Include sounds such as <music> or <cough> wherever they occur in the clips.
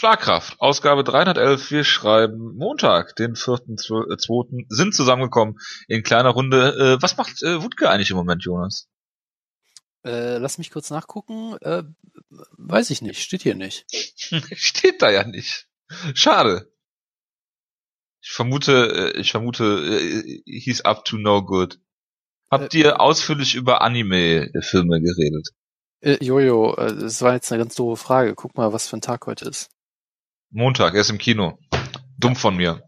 Schlagkraft, Ausgabe 311. Wir schreiben Montag, den 4.2. sind zusammengekommen in kleiner Runde. Äh, was macht äh, Wutke eigentlich im Moment, Jonas? Äh, lass mich kurz nachgucken. Äh, weiß ich nicht, steht hier nicht. <laughs> Steht da ja nicht. Schade. Ich vermute, äh, ich vermute, äh, he's up to no good. Habt Äh, ihr ausführlich über Anime-Filme geredet? Äh, Jojo, äh, das war jetzt eine ganz doofe Frage. Guck mal, was für ein Tag heute ist. Montag, er ist im Kino. Dumm von mir.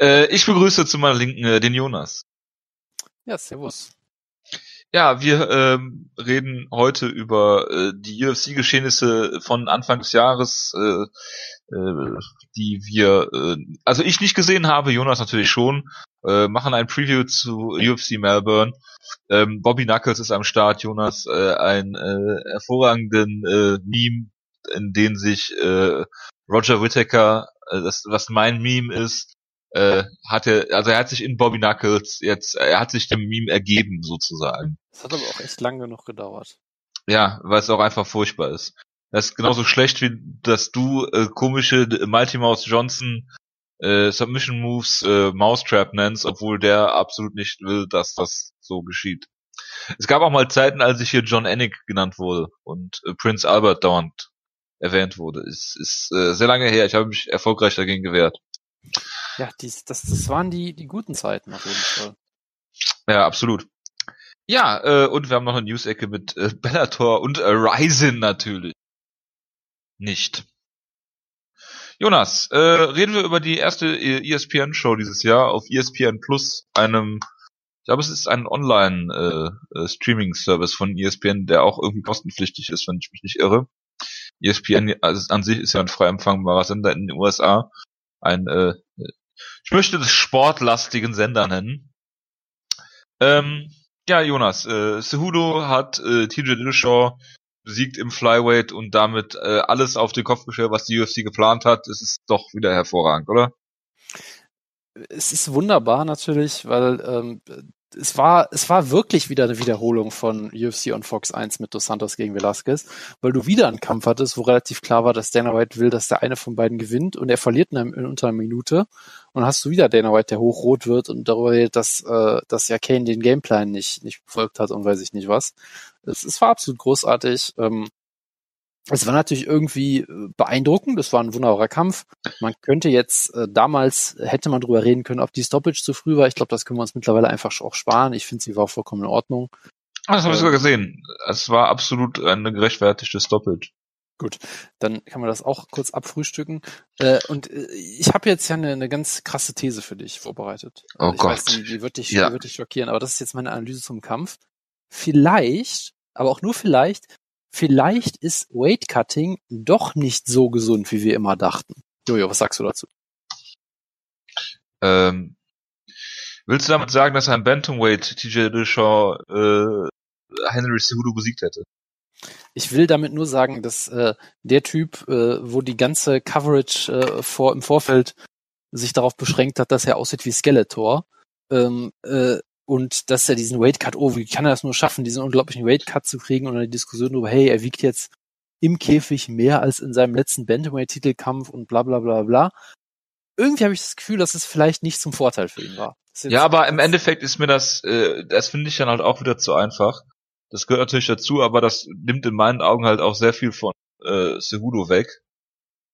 Äh, ich begrüße zu meiner Linken äh, den Jonas. Ja, servus. Ja, wir ähm, reden heute über äh, die UFC-Geschehnisse von Anfang des Jahres, äh, äh, die wir, äh, also ich nicht gesehen habe, Jonas natürlich schon, äh, machen ein Preview zu UFC Melbourne. Ähm, Bobby Knuckles ist am Start, Jonas, äh, ein äh, hervorragenden äh, Meme, in den sich äh, Roger Whittaker, äh, das, was mein Meme ist, äh, hatte, also er hat sich in Bobby Knuckles jetzt, er hat sich dem Meme ergeben sozusagen. Das hat aber auch echt lang genug gedauert. Ja, weil es auch einfach furchtbar ist. Das ist genauso schlecht wie, dass du äh, komische Mighty Mouse Johnson äh, Submission Moves äh, Mousetrap nennst, obwohl der absolut nicht will, dass das so geschieht. Es gab auch mal Zeiten, als ich hier John Ennick genannt wurde und äh, Prince Albert dauernd erwähnt wurde. Es ist äh, sehr lange her. Ich habe mich erfolgreich dagegen gewehrt. Ja, dies, das, das waren die, die guten Zeiten auf jeden Fall. Ja, absolut. Ja, äh, und wir haben noch eine News-Ecke mit äh, Bellator und äh, Ryzen natürlich. Nicht. Jonas, äh, reden wir über die erste äh, ESPN-Show dieses Jahr auf ESPN Plus, einem, ich glaube, es ist ein Online-Streaming-Service von ESPN, der auch irgendwie kostenpflichtig ist, wenn ich mich nicht irre. ESPN also an sich ist ja ein frei empfangbarer Sender in den USA. Ein, äh, ich möchte das sportlastigen Sender nennen. Ähm, ja, Jonas, äh, Cejudo hat äh, TJ Dillashaw besiegt im Flyweight und damit äh, alles auf den Kopf gestellt, was die UFC geplant hat. Es ist doch wieder hervorragend, oder? Es ist wunderbar natürlich, weil ähm, es war, es war wirklich wieder eine Wiederholung von UFC on Fox 1 mit Dos Santos gegen Velasquez, weil du wieder einen Kampf hattest, wo relativ klar war, dass Dana White will, dass der eine von beiden gewinnt und er verliert in unter einer Minute und hast du wieder Dana White, der hochrot wird und darüber redet, dass, äh, dass ja Kane den Gameplan nicht, nicht befolgt hat und weiß ich nicht was. Es, es war absolut großartig. Ähm, es war natürlich irgendwie äh, beeindruckend, es war ein wunderbarer Kampf. Man könnte jetzt, äh, damals hätte man drüber reden können, ob die Stoppage zu früh war. Ich glaube, das können wir uns mittlerweile einfach auch sparen. Ich finde, sie war vollkommen in Ordnung. Ah, das habe ich Ähm, sogar gesehen. Es war absolut eine gerechtfertigte Stoppage. Gut, dann kann man das auch kurz abfrühstücken. Äh, und äh, ich habe jetzt ja eine, eine ganz krasse These für dich vorbereitet. Oh ich Weiß, Gott. die, die wird dich, Ja. die wird dich schockieren, aber das ist jetzt meine Analyse zum Kampf. Vielleicht, aber auch nur vielleicht, vielleicht ist Weight Cutting doch nicht so gesund, wie wir immer dachten. Jojo, was sagst du dazu? Ähm, willst du damit sagen, dass ein Bantamweight TJ Dillashaw äh, Henry Cejudo besiegt hätte? Ich will damit nur sagen, dass äh, der Typ, äh, wo die ganze Coverage äh, vor, im Vorfeld sich darauf beschränkt hat, dass er aussieht wie Skeletor ähm, äh, und dass er diesen Weight Cut, oh, wie kann er das nur schaffen, diesen unglaublichen Weight Cut zu kriegen und dann die Diskussion darüber, hey, er wiegt jetzt im Käfig mehr als in seinem letzten Bantamweight-Titelkampf und bla bla bla bla. Irgendwie habe ich das Gefühl, dass es vielleicht nicht zum Vorteil für ihn war. Ja, aber im Endeffekt ist mir das, äh, das finde ich dann halt auch wieder zu einfach. Das gehört natürlich dazu, aber das nimmt in meinen Augen halt auch sehr viel von äh, Cejudo weg.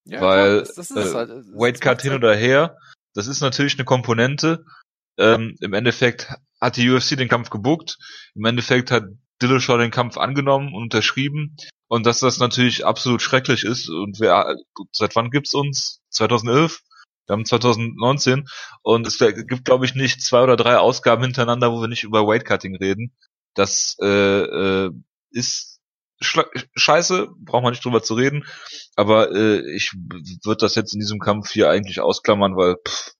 Ja, weil, das, das äh, halt. Weight Cut hin oder her, das ist natürlich eine Komponente. Ähm, Im Endeffekt hat die UFC den Kampf gebuckt. Im Endeffekt hat Dillashaw den Kampf angenommen und unterschrieben. Und dass das natürlich absolut schrecklich ist. Und wer, seit wann gibt's uns? 2011? Wir haben 2019. Und es gibt, glaube ich, nicht zwei oder drei Ausgaben hintereinander, wo wir nicht über Weight Cutting reden. Das äh, äh, ist scheiße, braucht man nicht drüber zu reden. Aber äh, ich würde das jetzt in diesem Kampf hier eigentlich ausklammern, weil pff,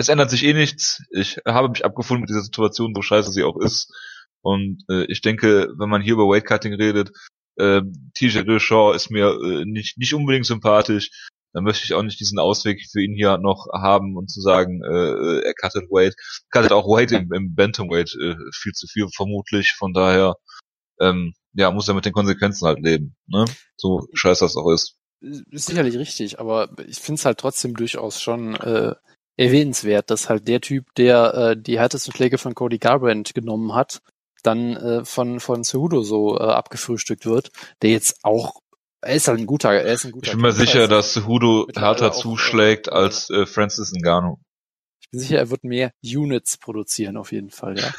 es ändert sich eh nichts. Ich habe mich abgefunden mit dieser Situation, so scheiße sie auch ist. Und äh, ich denke, wenn man hier über Weightcutting redet, äh, TJ Dillashaw ist mir äh, nicht nicht unbedingt sympathisch. Dann möchte ich auch nicht diesen Ausweg für ihn hier noch haben und zu sagen, äh, er cuttet Weight. Cuttet auch Weight im, im Bantamweight äh, viel zu viel vermutlich. Von daher, ähm, ja, muss er mit den Konsequenzen halt leben. Ne? So scheiße das auch ist. ist sicherlich richtig, aber ich finde es halt trotzdem durchaus schon äh, erwähnenswert, dass halt der Typ, der äh, die härtesten Schläge von Cody Garbrandt genommen hat, dann äh, von von Cejudo so äh, abgefrühstückt wird, der jetzt auch er ist halt ein guter, er ist ein guter. Ich bin mir sicher, dass Cejudo härter zuschlägt auch, als äh, Francis Ngannou. Ich bin sicher, er wird mehr Units produzieren auf jeden Fall, ja.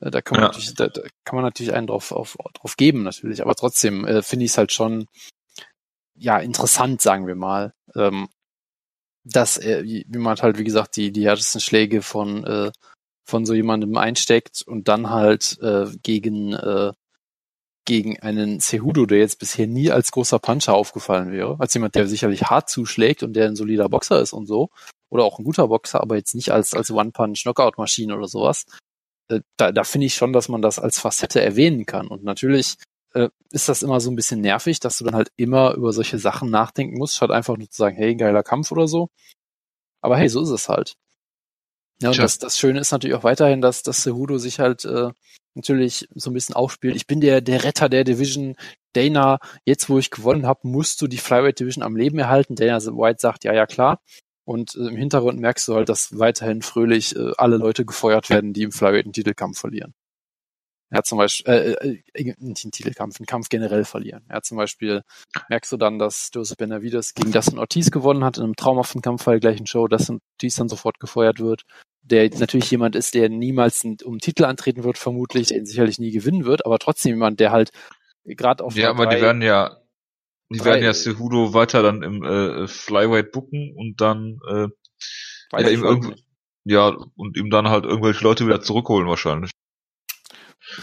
Äh, da kann man ja. natürlich, da, da, kann man natürlich einen drauf, auf, drauf geben natürlich, aber trotzdem äh, finde ich es halt schon ja interessant, sagen wir mal, ähm, dass er, wie man halt wie gesagt die die härtesten Schläge von äh, von so jemandem einsteckt und dann halt äh, gegen äh, gegen einen Cejudo, der jetzt bisher nie als großer Puncher aufgefallen wäre, als jemand, der sicherlich hart zuschlägt und der ein solider Boxer ist und so, oder auch ein guter Boxer, aber jetzt nicht als als One-Punch-Knockout-Maschine oder sowas. Äh, da, da finde ich schon, dass man das als Facette erwähnen kann. Und natürlich äh, ist das immer so ein bisschen nervig, dass du dann halt immer über solche Sachen nachdenken musst, statt einfach nur zu sagen, hey, geiler Kampf oder so. Aber hey, so ist es halt. Ja, und das, das Schöne ist natürlich auch weiterhin, dass, dass Cejudo sich halt äh, natürlich so ein bisschen aufspielt. Ich bin der, der Retter der Division. Dana, jetzt wo ich gewonnen habe, musst du die Flyweight Division am Leben erhalten. Dana White sagt, ja, ja, klar. Und äh, im Hintergrund merkst du halt, dass weiterhin fröhlich äh, alle Leute gefeuert werden, die im Flyweight einen Titelkampf verlieren. Hat zum Beispiel, äh, äh, äh nicht einen Titelkampf, einen Kampf generell verlieren. Er hat zum Beispiel, merkst du dann, dass Joseph Benavides gegen Dustin Ortiz gewonnen hat in einem traumhaften Kampf bei der gleichen Show, dass Ortiz dann sofort gefeuert wird der natürlich jemand ist, der niemals um Titel antreten wird, vermutlich, der ihn sicherlich nie gewinnen wird, aber trotzdem jemand, der halt gerade auf Ja, aber drei, die werden ja die drei, werden ja Cejudo weiter dann im äh, Flyweight booken und dann äh, ja, ihm irgendwie, ja, und ihm dann halt irgendwelche Leute wieder zurückholen wahrscheinlich.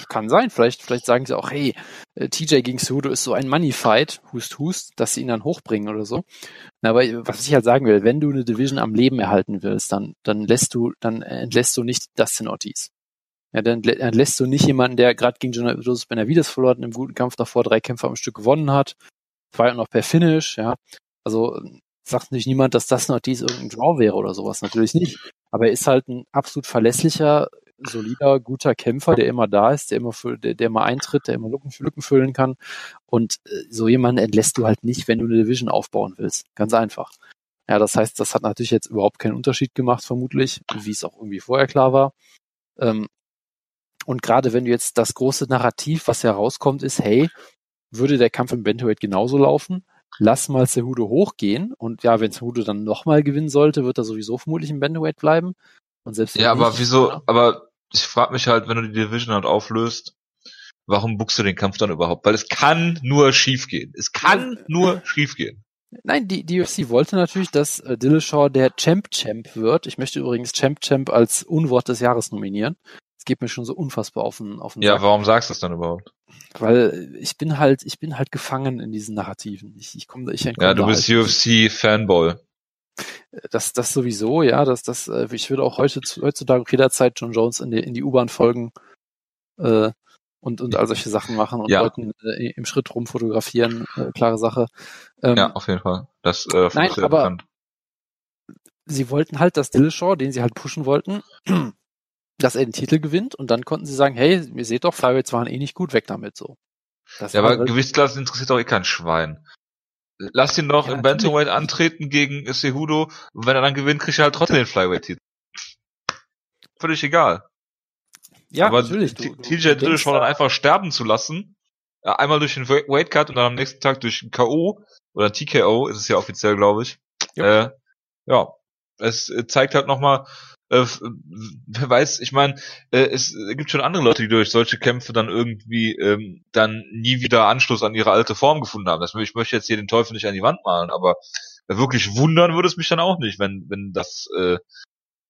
Kann sein, vielleicht, vielleicht sagen sie auch, hey, äh, TJ gegen Cejudo ist so ein Money-Fight, hust, hust, dass sie ihn dann hochbringen oder so. Aber was ich halt sagen will, wenn du eine Division am Leben erhalten willst, dann, dann lässt du, dann entlässt du nicht Dustin Ortiz. Ja, dann lässt du nicht jemanden, der gerade gegen Joseph Benavides verloren, im guten Kampf davor drei Kämpfe am Stück gewonnen hat, zwei und noch per Finish, ja. Also sagt natürlich niemand, dass das Ortiz irgendein Draw wäre oder sowas, natürlich nicht. Aber er ist halt ein absolut verlässlicher, solider, guter Kämpfer, der immer da ist, der immer, für, der, der immer eintritt, der immer Lücken, Lücken füllen kann. Und äh, so jemanden entlässt du halt nicht, wenn du eine Division aufbauen willst. Ganz einfach. Ja, das heißt, das hat natürlich jetzt überhaupt keinen Unterschied gemacht, vermutlich, wie es auch irgendwie vorher klar war. Ähm, und gerade wenn du jetzt das große Narrativ, was herauskommt, ist, hey, würde der Kampf im Bantamweight genauso laufen? Lass mal Cejudo hochgehen und ja, wenn Cejudo dann nochmal gewinnen sollte, wird er sowieso vermutlich im Bantamweight bleiben. Und selbst ja, aber nicht, wieso? Ja. Aber ich frage mich halt, wenn du die Division halt auflöst, warum buchst du den Kampf dann überhaupt? Weil es kann nur schiefgehen. Es kann nur schiefgehen. Nein, die, die UFC wollte natürlich, dass äh, Dillashaw der Champ-Champ wird. Ich möchte übrigens Champ-Champ als Unwort des Jahres nominieren. Es geht mir schon so unfassbar auf den, auf den Ja, Sack. warum sagst du das dann überhaupt? Weil ich bin halt, ich bin halt gefangen in diesen Narrativen. Ich, ich komme, ich Ja, du bist halt UFC-Fanboy. Das, das sowieso, ja, das, das, äh, ich würde auch heute, heutzutage jederzeit John Jones in die, in die U-Bahn folgen äh, und, und all solche Sachen machen und ja. Leuten äh, im Schritt rum fotografieren, äh, klare Sache. Ähm, ja, auf jeden Fall. Das äh, nein, aber bekannt. sie wollten halt, dass Dillashaw, den sie halt pushen wollten, <clears throat> dass er den Titel gewinnt und dann konnten sie sagen, hey, ihr seht doch, Flyweights waren eh nicht gut, weg damit so. Das ja, aber halt Gewichtsklasse interessiert doch eh kein Schwein. Lass ihn doch ja, im Bantamweight antreten gegen und wenn er dann gewinnt, kriegt er halt trotzdem den Flyweight-Titel. Völlig egal. Ja, aber natürlich. TJ Dillashaw dann einfach sterben zu lassen, einmal durch den Weightcut und dann am nächsten Tag durch ein K.O. oder TKO, ist es ja offiziell, glaube ich. Äh, ja, es zeigt halt nochmal, äh, wer weiß, ich meine, äh, es gibt schon andere Leute, die durch solche Kämpfe dann irgendwie ähm, dann nie wieder Anschluss an ihre alte Form gefunden haben. Das, ich möchte jetzt hier den Teufel nicht an die Wand malen, aber wirklich wundern würde es mich dann auch nicht, wenn wenn das äh,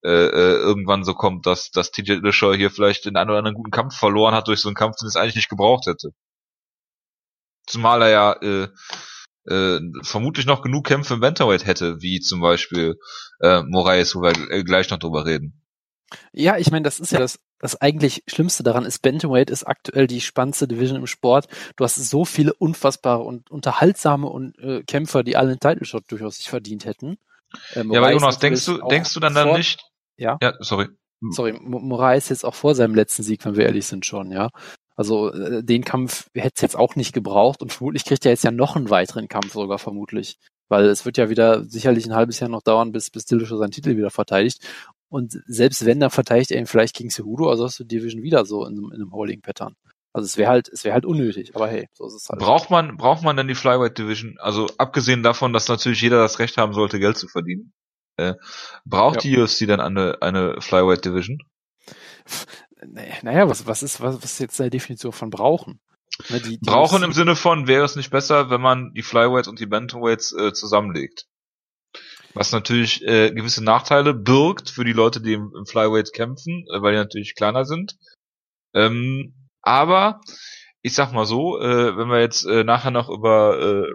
äh, äh irgendwann so kommt, dass dass TJ Dillashaw hier vielleicht den einen oder anderen guten Kampf verloren hat durch so einen Kampf, den es eigentlich nicht gebraucht hätte. Zumal er ja äh, äh, vermutlich noch genug Kämpfe im Bantamweight hätte, wie zum Beispiel äh, Moraes, wo wir äh, gleich noch drüber reden. Ja, ich meine, das ist ja das, das eigentlich Schlimmste daran ist, Bantamweight ist aktuell die spannendste Division im Sport. Du hast so viele unfassbare und unterhaltsame und, äh, Kämpfer, die alle einen Title Shot durchaus sich verdient hätten. Äh, ja, aber Jonas, denkst du, denkst du dann dann nicht? Ja. Ja, sorry. Sorry, Moraes jetzt auch vor seinem letzten Sieg, wenn wir ehrlich sind schon, ja. Also äh, den Kampf hätte es jetzt auch nicht gebraucht und vermutlich kriegt er jetzt ja noch einen weiteren Kampf sogar vermutlich. Weil es wird ja wieder sicherlich ein halbes Jahr noch dauern, bis, bis Dillashaw seinen Titel wieder verteidigt. Und selbst wenn, dann verteidigt er ihn vielleicht gegen Cejudo, also hast du Division wieder so in, in einem Holding-Pattern. Also es wäre halt, es wäre halt unnötig, aber hey, so ist es halt. Braucht man, braucht man denn die Flyweight Division? Also abgesehen davon, dass natürlich jeder das Recht haben sollte, Geld zu verdienen, äh, braucht ja. die UFC dann eine, eine Flyweight Division? Naja, was, was ist, was, was ist jetzt die Definition von brauchen? Ne, die, die brauchen im Sinne von, wäre es nicht besser, wenn man die Flyweights und die Bantamweights äh, zusammenlegt? Was natürlich äh, gewisse Nachteile birgt für die Leute, die im, im Flyweight kämpfen, äh, weil die natürlich kleiner sind. Ähm, aber ich sag mal so, äh, wenn wir jetzt äh, nachher noch über äh,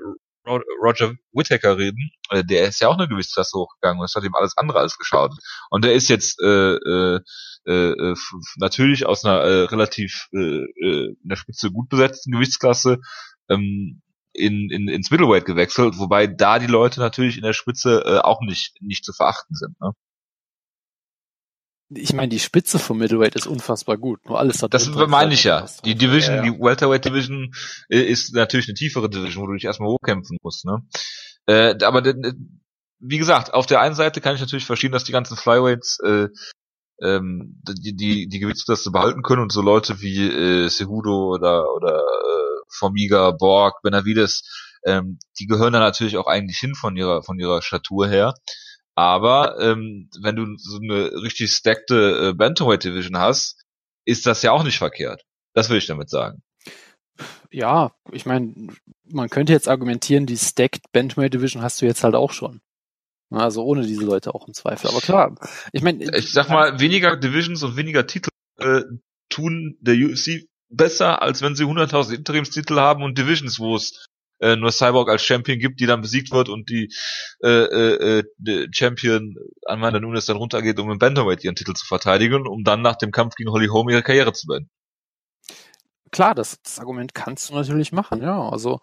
Roger Whittaker reden, äh, der ist ja auch eine Gewichtsklasse hochgegangen und es hat ihm alles andere als geschaut. Und der ist jetzt äh, äh, äh, natürlich aus einer äh, relativ äh, äh, in der Spitze gut besetzten Gewichtsklasse ähm, in, in, ins Middleweight gewechselt, wobei da die Leute natürlich in der Spitze äh, auch nicht, nicht zu verachten sind. Ne? Ich meine, die Spitze vom Middleweight ist unfassbar gut. Nur alles hat Das meine ich ja. Die Division, ja, ja. die Welterweight Division äh, ist natürlich eine tiefere Division, wo du dich erstmal hochkämpfen musst. Ne? Äh, aber wie gesagt, auf der einen Seite kann ich natürlich verstehen, dass die ganzen Flyweights äh, ähm, die, die, die Gewichtsklasse behalten können und so Leute wie äh, Cejudo oder, oder äh, Formiga, Borg, Benavides, ähm, die gehören da natürlich auch eigentlich hin von ihrer, von ihrer Statur her. Aber ähm, wenn du so eine richtig stackte äh, Bantamweight Division hast, ist das ja auch nicht verkehrt. Das will ich damit sagen. Ja, ich meine, man könnte jetzt argumentieren, die stacked Bantamweight Division hast du jetzt halt auch schon. Also ohne diese Leute auch im Zweifel. Aber klar, ich meine. Ich sag mal, weniger Divisions und weniger Titel äh, tun der UFC besser, als wenn sie 100.000 Interimstitel haben und Divisions, wo es äh, nur Cyborg als Champion gibt, die dann besiegt wird und die äh, äh, äh Champion Amanda Nunes dann runtergeht, um im Bantamweight ihren Titel zu verteidigen, um dann nach dem Kampf gegen Holly Holm ihre Karriere zu beenden. Klar, das, das Argument kannst du natürlich machen, ja. Also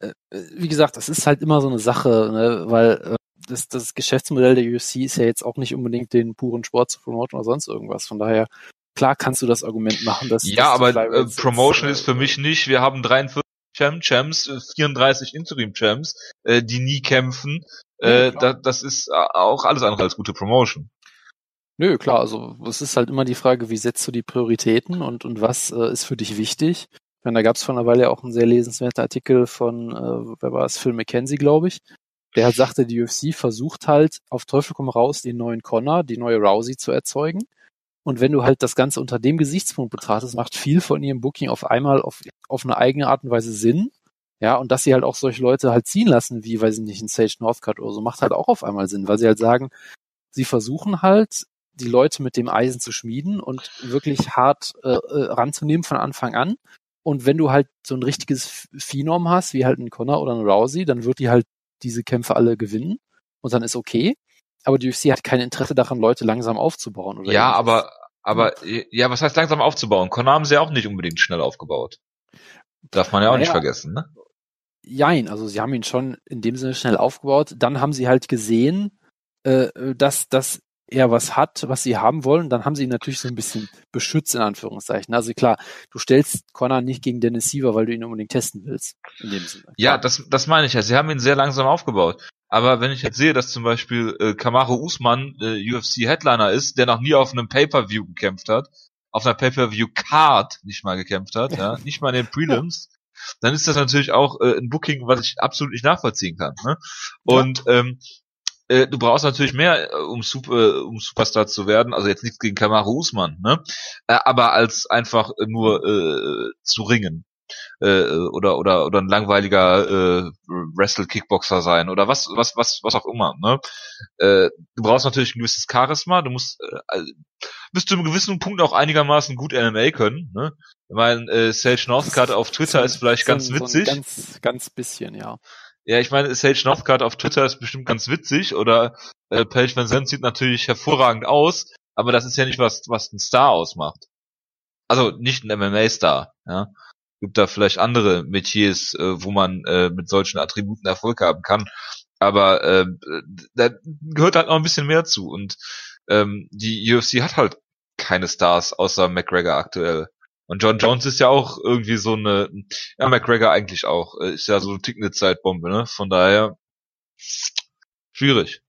äh, wie gesagt, das ist halt immer so eine Sache, ne, weil äh, das, das Geschäftsmodell der UFC ist ja jetzt auch nicht unbedingt den puren Sport zu promoten oder sonst irgendwas. Von daher, klar kannst du das Argument machen, dass Ja, aber äh, Promotion ist, äh, ist für mich nicht, wir haben 43 Champ Champs, 34 äh, Interim Champs, äh, die nie kämpfen. Äh, ja, da, das ist auch alles andere als gute Promotion. Nö, klar, also es ist halt immer die Frage, wie setzt du die Prioritäten und, und was äh, ist für dich wichtig? Meine, da gab es vor einer Weile ja auch einen sehr lesenswerten Artikel von, äh, wer war es, Phil McKenzie, glaube ich, der halt sagte, die UFC versucht halt auf Teufel komm raus, den neuen Connor, die neue Rousey zu erzeugen. Und wenn du halt das Ganze unter dem Gesichtspunkt betrachtest, macht viel von ihrem Booking auf einmal auf, auf eine eigene Art und Weise Sinn. Ja, und dass sie halt auch solche Leute halt ziehen lassen, wie, weiß ich nicht, ein Sage Northcutt oder so, macht halt auch auf einmal Sinn, weil sie halt sagen, sie versuchen halt, die Leute mit dem Eisen zu schmieden und wirklich hart äh, äh ranzunehmen von Anfang an. Und wenn du halt so ein richtiges Phenom hast, wie halt ein Connor oder ein Rousey, dann wird die halt diese Kämpfe alle gewinnen und dann ist okay. Aber die UFC hat kein Interesse daran, Leute langsam aufzubauen. Oder ja, aber, aber, ja, was heißt langsam aufzubauen? Connor haben sie ja auch nicht unbedingt schnell aufgebaut. Darf man ja auch naja, nicht vergessen, ne? Jein, also sie haben ihn schon in dem Sinne schnell aufgebaut. Dann haben sie halt gesehen, äh, dass, dass er was hat, was sie haben wollen, dann haben sie ihn natürlich so ein bisschen beschützt, in Anführungszeichen. Also klar, du stellst Connor nicht gegen Dennis Siever, weil du ihn unbedingt testen willst. In dem Sinne. Ja, das, das meine ich ja. Sie haben ihn sehr langsam aufgebaut. Aber wenn ich jetzt sehe, dass zum Beispiel äh, Kamaru Usman äh, UFC-Headliner ist, der noch nie auf einem Pay-Per-View gekämpft hat, auf einer Pay-Per-View-Card nicht mal gekämpft hat, ja, <laughs> nicht mal in den Prelims, dann ist das natürlich auch äh, ein Booking, was ich absolut nicht nachvollziehen kann. Ne? Und ähm, äh, du brauchst natürlich mehr, äh, um, Super, äh, um Superstar zu werden. Also jetzt nichts gegen Kamaru Usman, ne? Äh, aber als einfach nur äh, zu ringen. Äh, oder oder oder ein langweiliger äh, Wrestle Kickboxer sein oder was was was was auch immer ne äh, du brauchst natürlich ein gewisses Charisma du musst äh, bist du einem gewissen Punkt auch einigermaßen gut MMA können ne ich meine äh, Sage Northcutt auf Twitter so, ist vielleicht so, ganz witzig so ganz ganz bisschen ja ja, ich meine, Sage Northcutt auf Twitter ist bestimmt ganz witzig oder äh, Paige Van Zandt sieht natürlich hervorragend aus, aber das ist ja nicht was, was ein Star ausmacht. Also nicht ein MMA-Star, ja. Gibt da vielleicht andere Metiers, äh, wo man äh, mit solchen Attributen Erfolg haben kann. Aber äh, da gehört halt noch ein bisschen mehr zu. Und ähm, die UFC hat halt keine Stars außer McGregor aktuell. Und John Jones ist ja auch irgendwie so eine, ja, McGregor eigentlich auch, äh, ist ja so eine tickende Zeitbombe, ne? Von daher, schwierig.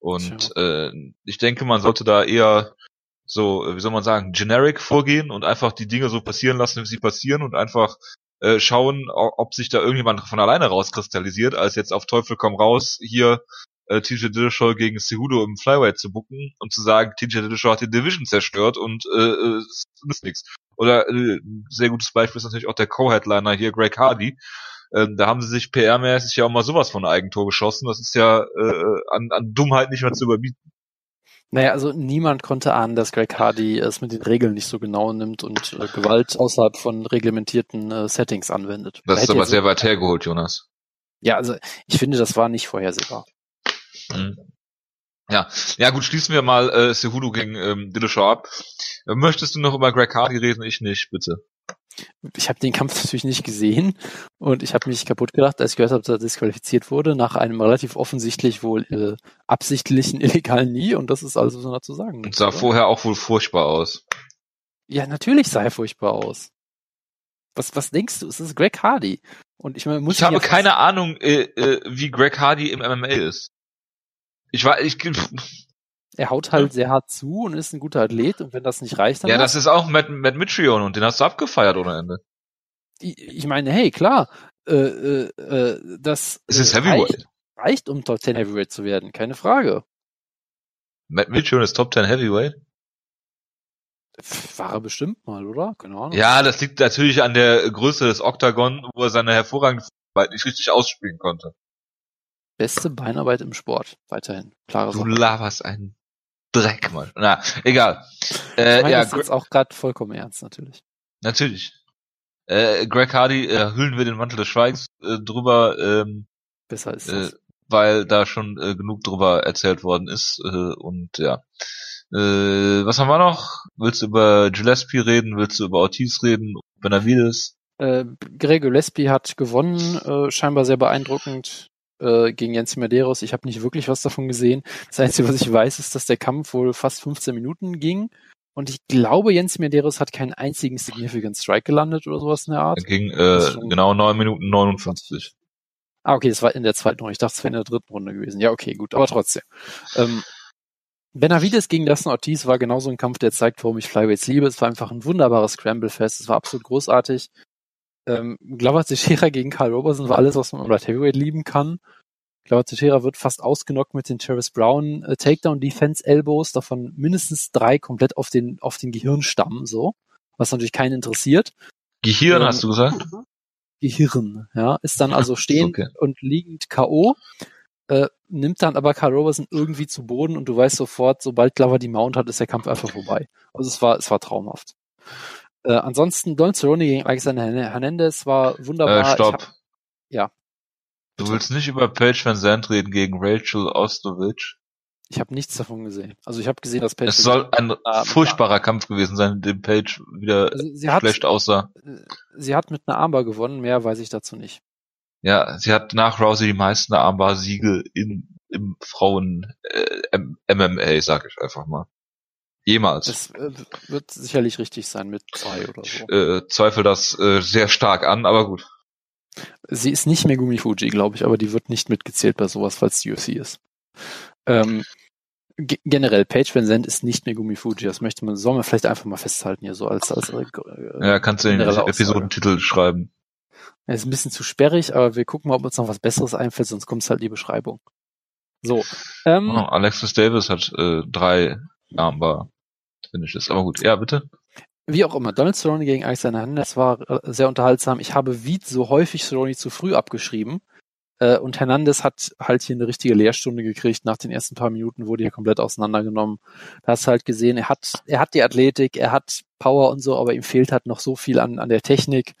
Und äh, ich denke, man sollte da eher so, äh, wie soll man sagen, generic vorgehen und einfach die Dinge so passieren lassen, wie sie passieren und einfach äh, schauen, ob sich da irgendjemand von alleine rauskristallisiert, als jetzt auf Teufel komm raus hier äh, TJ Dillashaw gegen Cejudo im Flyweight zu bucken und zu sagen, TJ Dillashaw hat die Division zerstört und äh, äh, ist nichts. Oder äh, sehr gutes Beispiel ist natürlich auch der Co-Headliner hier, Greg Hardy. Ähm, da haben sie sich PR-mäßig ja auch mal sowas von Eigentor geschossen. Das ist ja äh, an, an Dummheit nicht mehr zu überbieten. Naja, also niemand konnte ahnen, dass Greg Hardy es mit den Regeln nicht so genau nimmt und äh, Gewalt außerhalb von reglementierten äh, Settings anwendet. Das ist aber sehr weit hergeholt, Jonas. Ja, also ich finde, das war nicht vorhersehbar. Mhm. Ja, ja gut, schließen wir mal äh, Sehudo gegen ähm, Dillashaw ab. Äh, möchtest du noch über Greg Hardy reden? Ich nicht, bitte. Ich habe den Kampf <laughs> natürlich nicht gesehen und ich habe mich kaputt gedacht, als ich gehört habe, dass er disqualifiziert wurde, nach einem relativ offensichtlich wohl äh, absichtlichen <laughs> illegalen Nie und das ist alles, was man dazu sagen muss. Und sah oder? vorher auch wohl furchtbar aus. Ja, natürlich sah er furchtbar aus. Was, was denkst du? Es ist Greg Hardy. Und ich, meine, muss ich habe ja keine Ahnung, äh, äh, wie Greg Hardy im MMA ist. Ich war, ich, er haut halt sehr hart zu und ist ein guter Athlet und wenn das nicht reicht, dann. Ja, das ist auch Matt, Matt Mitrion und den hast du abgefeiert ohne Ende. Ich, ich meine, hey, klar, äh, äh, äh das es ist Heavyweight. Reicht, reicht, um Top 10 Heavyweight zu werden, keine Frage. Matt Mitrion ist Top 10 Heavyweight? War er bestimmt mal, oder? Keine Ahnung. Ja, das liegt natürlich an der Größe des Octagon, wo er seine hervorragende Arbeit nicht richtig ausspielen konnte. Beste Beinarbeit im Sport. Weiterhin. Klare Du laberst einen Dreck, Mann. Na, egal. Äh, ich meine, ja, das ist auch gerade vollkommen ernst, natürlich. Natürlich. Äh, Greg Hardy, äh, hüllen wir den Mantel des Schweigens äh, drüber, ähm, Besser ist das. Äh, weil da schon äh, genug drüber erzählt worden ist. Äh, und ja. Äh, was haben wir noch? Willst du über Gillespie reden? Willst du über Ortiz reden? Benavides? Äh, Greg Gillespie hat gewonnen, äh, scheinbar sehr beeindruckend äh, gegen Jens Medeiros. Ich habe nicht wirklich was davon gesehen. Das Einzige, was ich weiß, ist, dass der Kampf wohl fast 15 Minuten ging. Und ich glaube, Jens Medeiros hat keinen einzigen Significant Strike gelandet oder sowas in der Art. Er ging äh, genau 9 Minuten 59. Ah, okay, das war in der zweiten Runde. Ich dachte, es wäre in der dritten Runde gewesen. Ja, okay, gut, aber trotzdem. Ähm, Benavides gegen Dustin Ortiz war genauso ein Kampf, der zeigt, warum ich Flyweights liebe. Es war einfach ein wunderbares Scramble-Fest. Es war absolut großartig. Ähm, Glover Teixeira gegen Carl Robertson war alles, was man Light Heavyweight lieben kann. Glover Teixeira wird fast ausgenockt mit den Travis Brown äh, Takedown Defense Elbows, davon mindestens drei komplett auf den, auf den Gehirnstamm, so. Was natürlich keinen interessiert. Gehirn, ähm, hast du gesagt? Gehirn, ja. Ist dann also <laughs> stehend okay. und liegend K.O., äh, nimmt dann aber Carl Robertson irgendwie zu Boden und du weißt sofort, sobald Glover die Mount hat, ist der Kampf einfach vorbei. Also es war, es war traumhaft. Äh, ansonsten Don Cerrone gegen Alexander Hernandez war wunderbar. Äh, stopp. Hab, ja. Du willst nicht über Paige Van Zandt reden gegen Rachel Ostovich? Ich habe nichts davon gesehen. Also ich habe gesehen, dass Paige. Es soll ein äh, furchtbarer Kampf gewesen sein, in dem Paige wieder also schlecht aussah. Äh, sie hat mit einer Armbar gewonnen, mehr weiß ich dazu nicht. Ja, sie hat nach Rousey die meisten Armbar-Siege im Frauen äh, MMA, sag ich einfach mal. Jemals. Das äh, wird sicherlich richtig sein mit zwei oder so. Ich äh, zweifle das äh, sehr stark an, aber gut. Sie ist nicht mehr Gumi Fuji, glaube ich, aber die wird nicht mitgezählt bei sowas, falls die UFC ist. Ähm, generell, Page Van Zandt ist nicht mehr Gumi Fuji. Das möchte man, soll man vielleicht einfach mal festhalten hier so als, als äh, Ja, kannst du den Episodentitel schreiben. Er ist ein bisschen zu sperrig, aber wir gucken mal, ob uns noch was Besseres einfällt, sonst kommt es halt die Beschreibung. So. Ähm, oh, Alexis Davis hat äh, drei Armbar Finishes. Aber gut, ja, bitte. Wie auch immer, Donald Cerrone gegen Alexander Hernandez war äh, sehr unterhaltsam. Ich habe wie so häufig Cerrone zu früh abgeschrieben. Äh, und Hernandez hat halt hier eine richtige Lehrstunde gekriegt. Nach den ersten paar Minuten wurde er komplett auseinandergenommen. Da hast du halt gesehen, er hat, er hat die Athletik, er hat Power und so, aber ihm fehlt halt noch so viel an, an der Technik.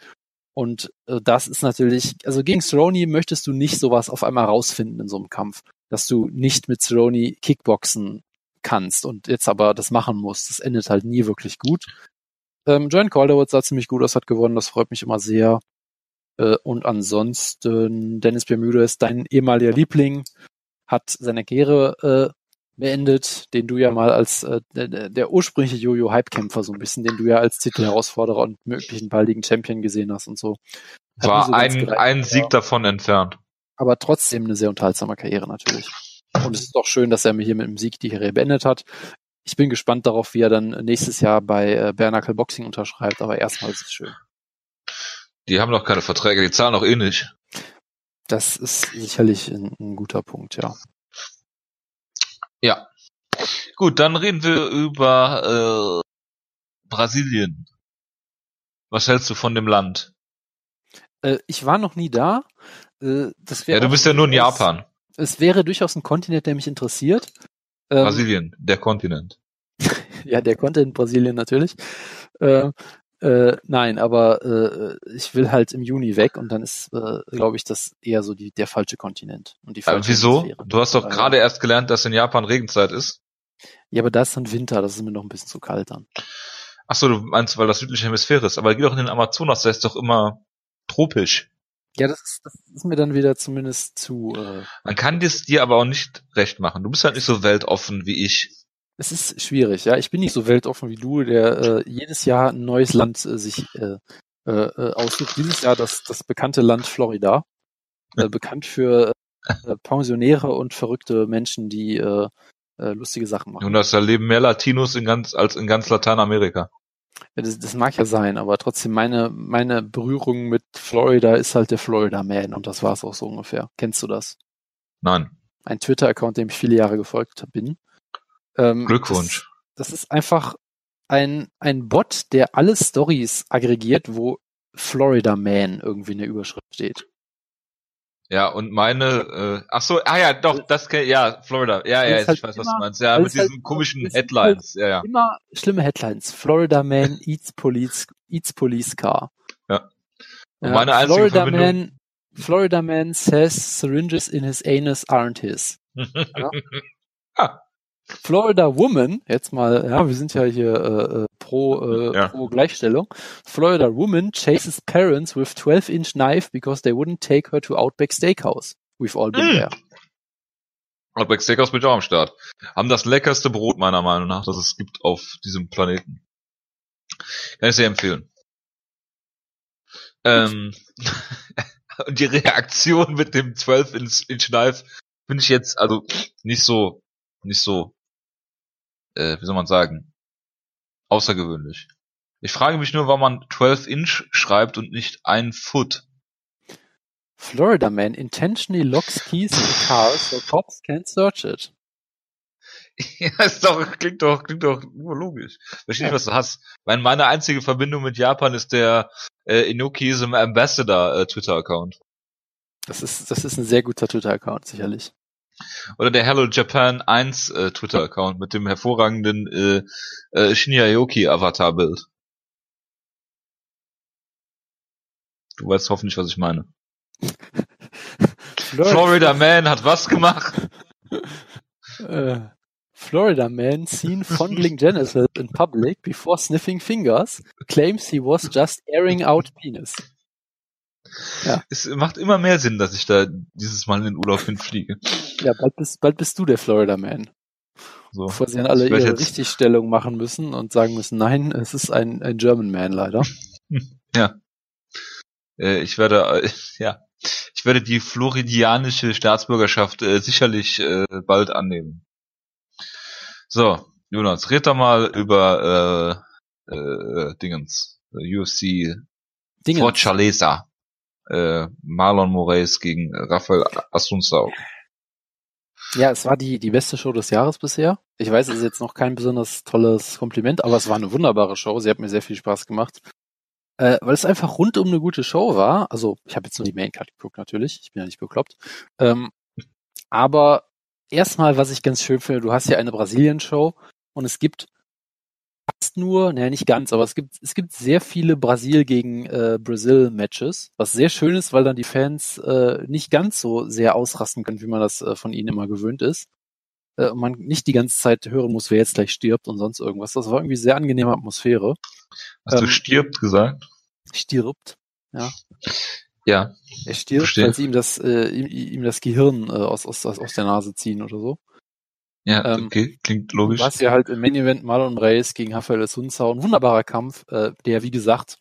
Und äh, das ist natürlich, also gegen Cerrone möchtest du nicht sowas auf einmal rausfinden in so einem Kampf, dass du nicht mit Cerrone Kickboxen kannst und jetzt aber das machen musst. Das endet halt nie wirklich gut. Ähm, Joan Calderwood sah ziemlich gut aus, hat gewonnen, das freut mich immer sehr. Äh, und ansonsten Dennis Bermuda ist dein ehemaliger Liebling, hat seine Karriere äh, beendet, den du ja mal als äh, der, der ursprüngliche Jojo-Hype-Kämpfer so ein bisschen, den du ja als Titelherausforderer und möglichen baldigen Champion gesehen hast und so. Hat War so ein, ein Sieg ja. davon entfernt. Aber trotzdem eine sehr unterhaltsame Karriere natürlich. Und es ist doch schön, dass er mir hier mit dem Sieg die Karriere beendet hat. Ich bin gespannt darauf, wie er dann nächstes Jahr bei äh, Bernacle Boxing unterschreibt, aber erstmal ist es schön. Die haben doch keine Verträge, die zahlen auch eh nicht. Das ist sicherlich ein, ein guter Punkt, ja. Ja. Gut, dann reden wir über äh, Brasilien. Was hältst du von dem Land? Äh, ich war noch nie da. Äh, das ja, du bist ja nur in Japan. Es wäre durchaus ein Kontinent, der mich interessiert. Ähm, Brasilien, der Kontinent. <laughs> ja, der Kontinent Brasilien natürlich. Äh, äh, nein, aber äh, ich will halt im Juni weg und dann ist, äh, glaube ich, das eher so die, der falsche Kontinent. Und die falsche aber wieso? Atmosphäre. Du hast doch äh, gerade erst gelernt, dass in Japan Regenzeit ist. Ja, aber da ist dann Winter, das ist mir noch ein bisschen zu kalt dann. Ach so, du meinst, weil das südliche Hemisphäre ist. Aber geh doch in den Amazonas, der ist doch immer tropisch. Ja, das ist, das ist mir dann wieder zumindest zu. Äh, Man kann das dir aber auch nicht recht machen. Du bist halt nicht so weltoffen wie ich. Es ist schwierig, ja. Ich bin nicht so weltoffen wie du, der äh, jedes Jahr ein neues Land äh, sich äh, äh, äh aussucht. Dieses Jahr das, das bekannte Land Florida. Äh, bekannt für äh, Pensionäre und verrückte Menschen, die äh, äh, lustige Sachen machen. Und das da leben mehr Latinos in ganz, als in ganz Lateinamerika. Das, das mag ja sein, aber trotzdem meine, meine Berührung mit Florida ist halt der Florida Man und das war's auch so ungefähr. Kennst du das? Nein. Ein Twitter-Account, dem ich viele Jahre gefolgt bin. Ähm, Glückwunsch. Das, das, ist einfach ein, ein Bot, der alle Stories aggregiert, wo Florida Man irgendwie in der Überschrift steht. Ja, und meine, äh, ach so, ah ja, doch, das ja, Florida, ja, ja, ich halt weiß, immer, was du meinst, ja, mit diesen halt, komischen Headlines, halt ja, ja. Immer schlimme Headlines. Florida Man <laughs> eats police, eats police car. Ja. Und ja, meine einzige Florida Verbindung, Man, Florida Man says syringes in his anus aren't his. <laughs> ja. Florida Woman, jetzt mal, ja, wir sind ja hier äh, äh pro, äh, ja. pro Gleichstellung. Florida Woman chases parents with 12-inch knife because they wouldn't take her to Outback Steakhouse. We've all been mm. there. Outback Steakhouse bin ich auch am Start. Haben das leckerste Brot meiner Meinung nach, das es gibt auf diesem Planeten. Kann ich sehr empfehlen. Ähm, <laughs> und die Reaktion mit dem 12-inch Knife finde ich jetzt also nicht so nicht so äh, wie soll man sagen, außergewöhnlich. Ich frage mich nur, warum man 12 Inch schreibt und nicht ein Foot. Florida man intentionally locks keys in the car so cops can't search it. <laughs> Ja, ist doch, klingt doch, klingt doch nur logisch. Verstehe nicht, was du hast. Meine, meine einzige Verbindung mit Japan ist der äh, Inokism Ambassador äh, Twitter-Account. Das ist, das ist ein sehr guter Twitter-Account, sicherlich. Oder der Hello Japan 1 äh, Twitter-Account mit dem hervorragenden äh, äh, Shinyayoki-Avatar-Bild. Du weißt hoffentlich, was ich meine. <laughs> Florida Man hat was gemacht? Äh, Florida Man seen fondling <laughs> genitals in public before sniffing fingers claims he was just airing out penis. Ja. Es macht immer mehr Sinn, dass ich da dieses Mal in den Urlaub hinfliege. Ja, bald bist, bald bist du der Florida Man. So. Bevor sie dann alle ihre jetzt... Richtigstellung machen müssen und sagen müssen, nein, es ist ein, ein German Man leider. <laughs> ja. Äh, ich werde, äh, <laughs> ja, ich werde die floridianische Staatsbürgerschaft äh, sicherlich bald annehmen. So, Jonas, red doch mal über äh, äh, Dingens, UFC Dingens. Fortaleza äh, Marlon Moraes gegen Rafael Assunção. Ja, es war die, die beste Show des Jahres bisher. Ich weiß, es ist jetzt noch kein besonders tolles Kompliment, aber es war eine wunderbare Show. Sie hat mir sehr viel Spaß gemacht. Äh, weil es einfach rundum eine gute Show war. Also, ich habe jetzt nur die Maincard geguckt natürlich. Ich bin ja nicht bekloppt. Ähm, aber erstmal, was ich ganz schön finde, du hast ja eine Brasilien-Show und es gibt fast nur, naja, nicht ganz, aber es gibt, es gibt sehr viele Brasil gegen äh, Brazil Matches, was sehr schön ist, weil dann die Fans äh, nicht ganz so sehr ausrasten können, wie man das äh, von ihnen immer gewöhnt ist. Äh, und man nicht die ganze Zeit hören muss, wer jetzt gleich stirbt und sonst irgendwas. Das war irgendwie sehr angenehme Atmosphäre. Hast ähm, du stirbt gesagt? Stirbt, ja. Ja. Er stirbt, Verstehen. weil sie ihm das, äh, ihm, ihm das Gehirn äh, aus, aus, aus der Nase ziehen oder so. Ja, ähm, okay, klingt logisch. Was ja halt im Main Event Marlon Reyes gegen Rafael Sunsau, ein wunderbarer Kampf, äh, der wie gesagt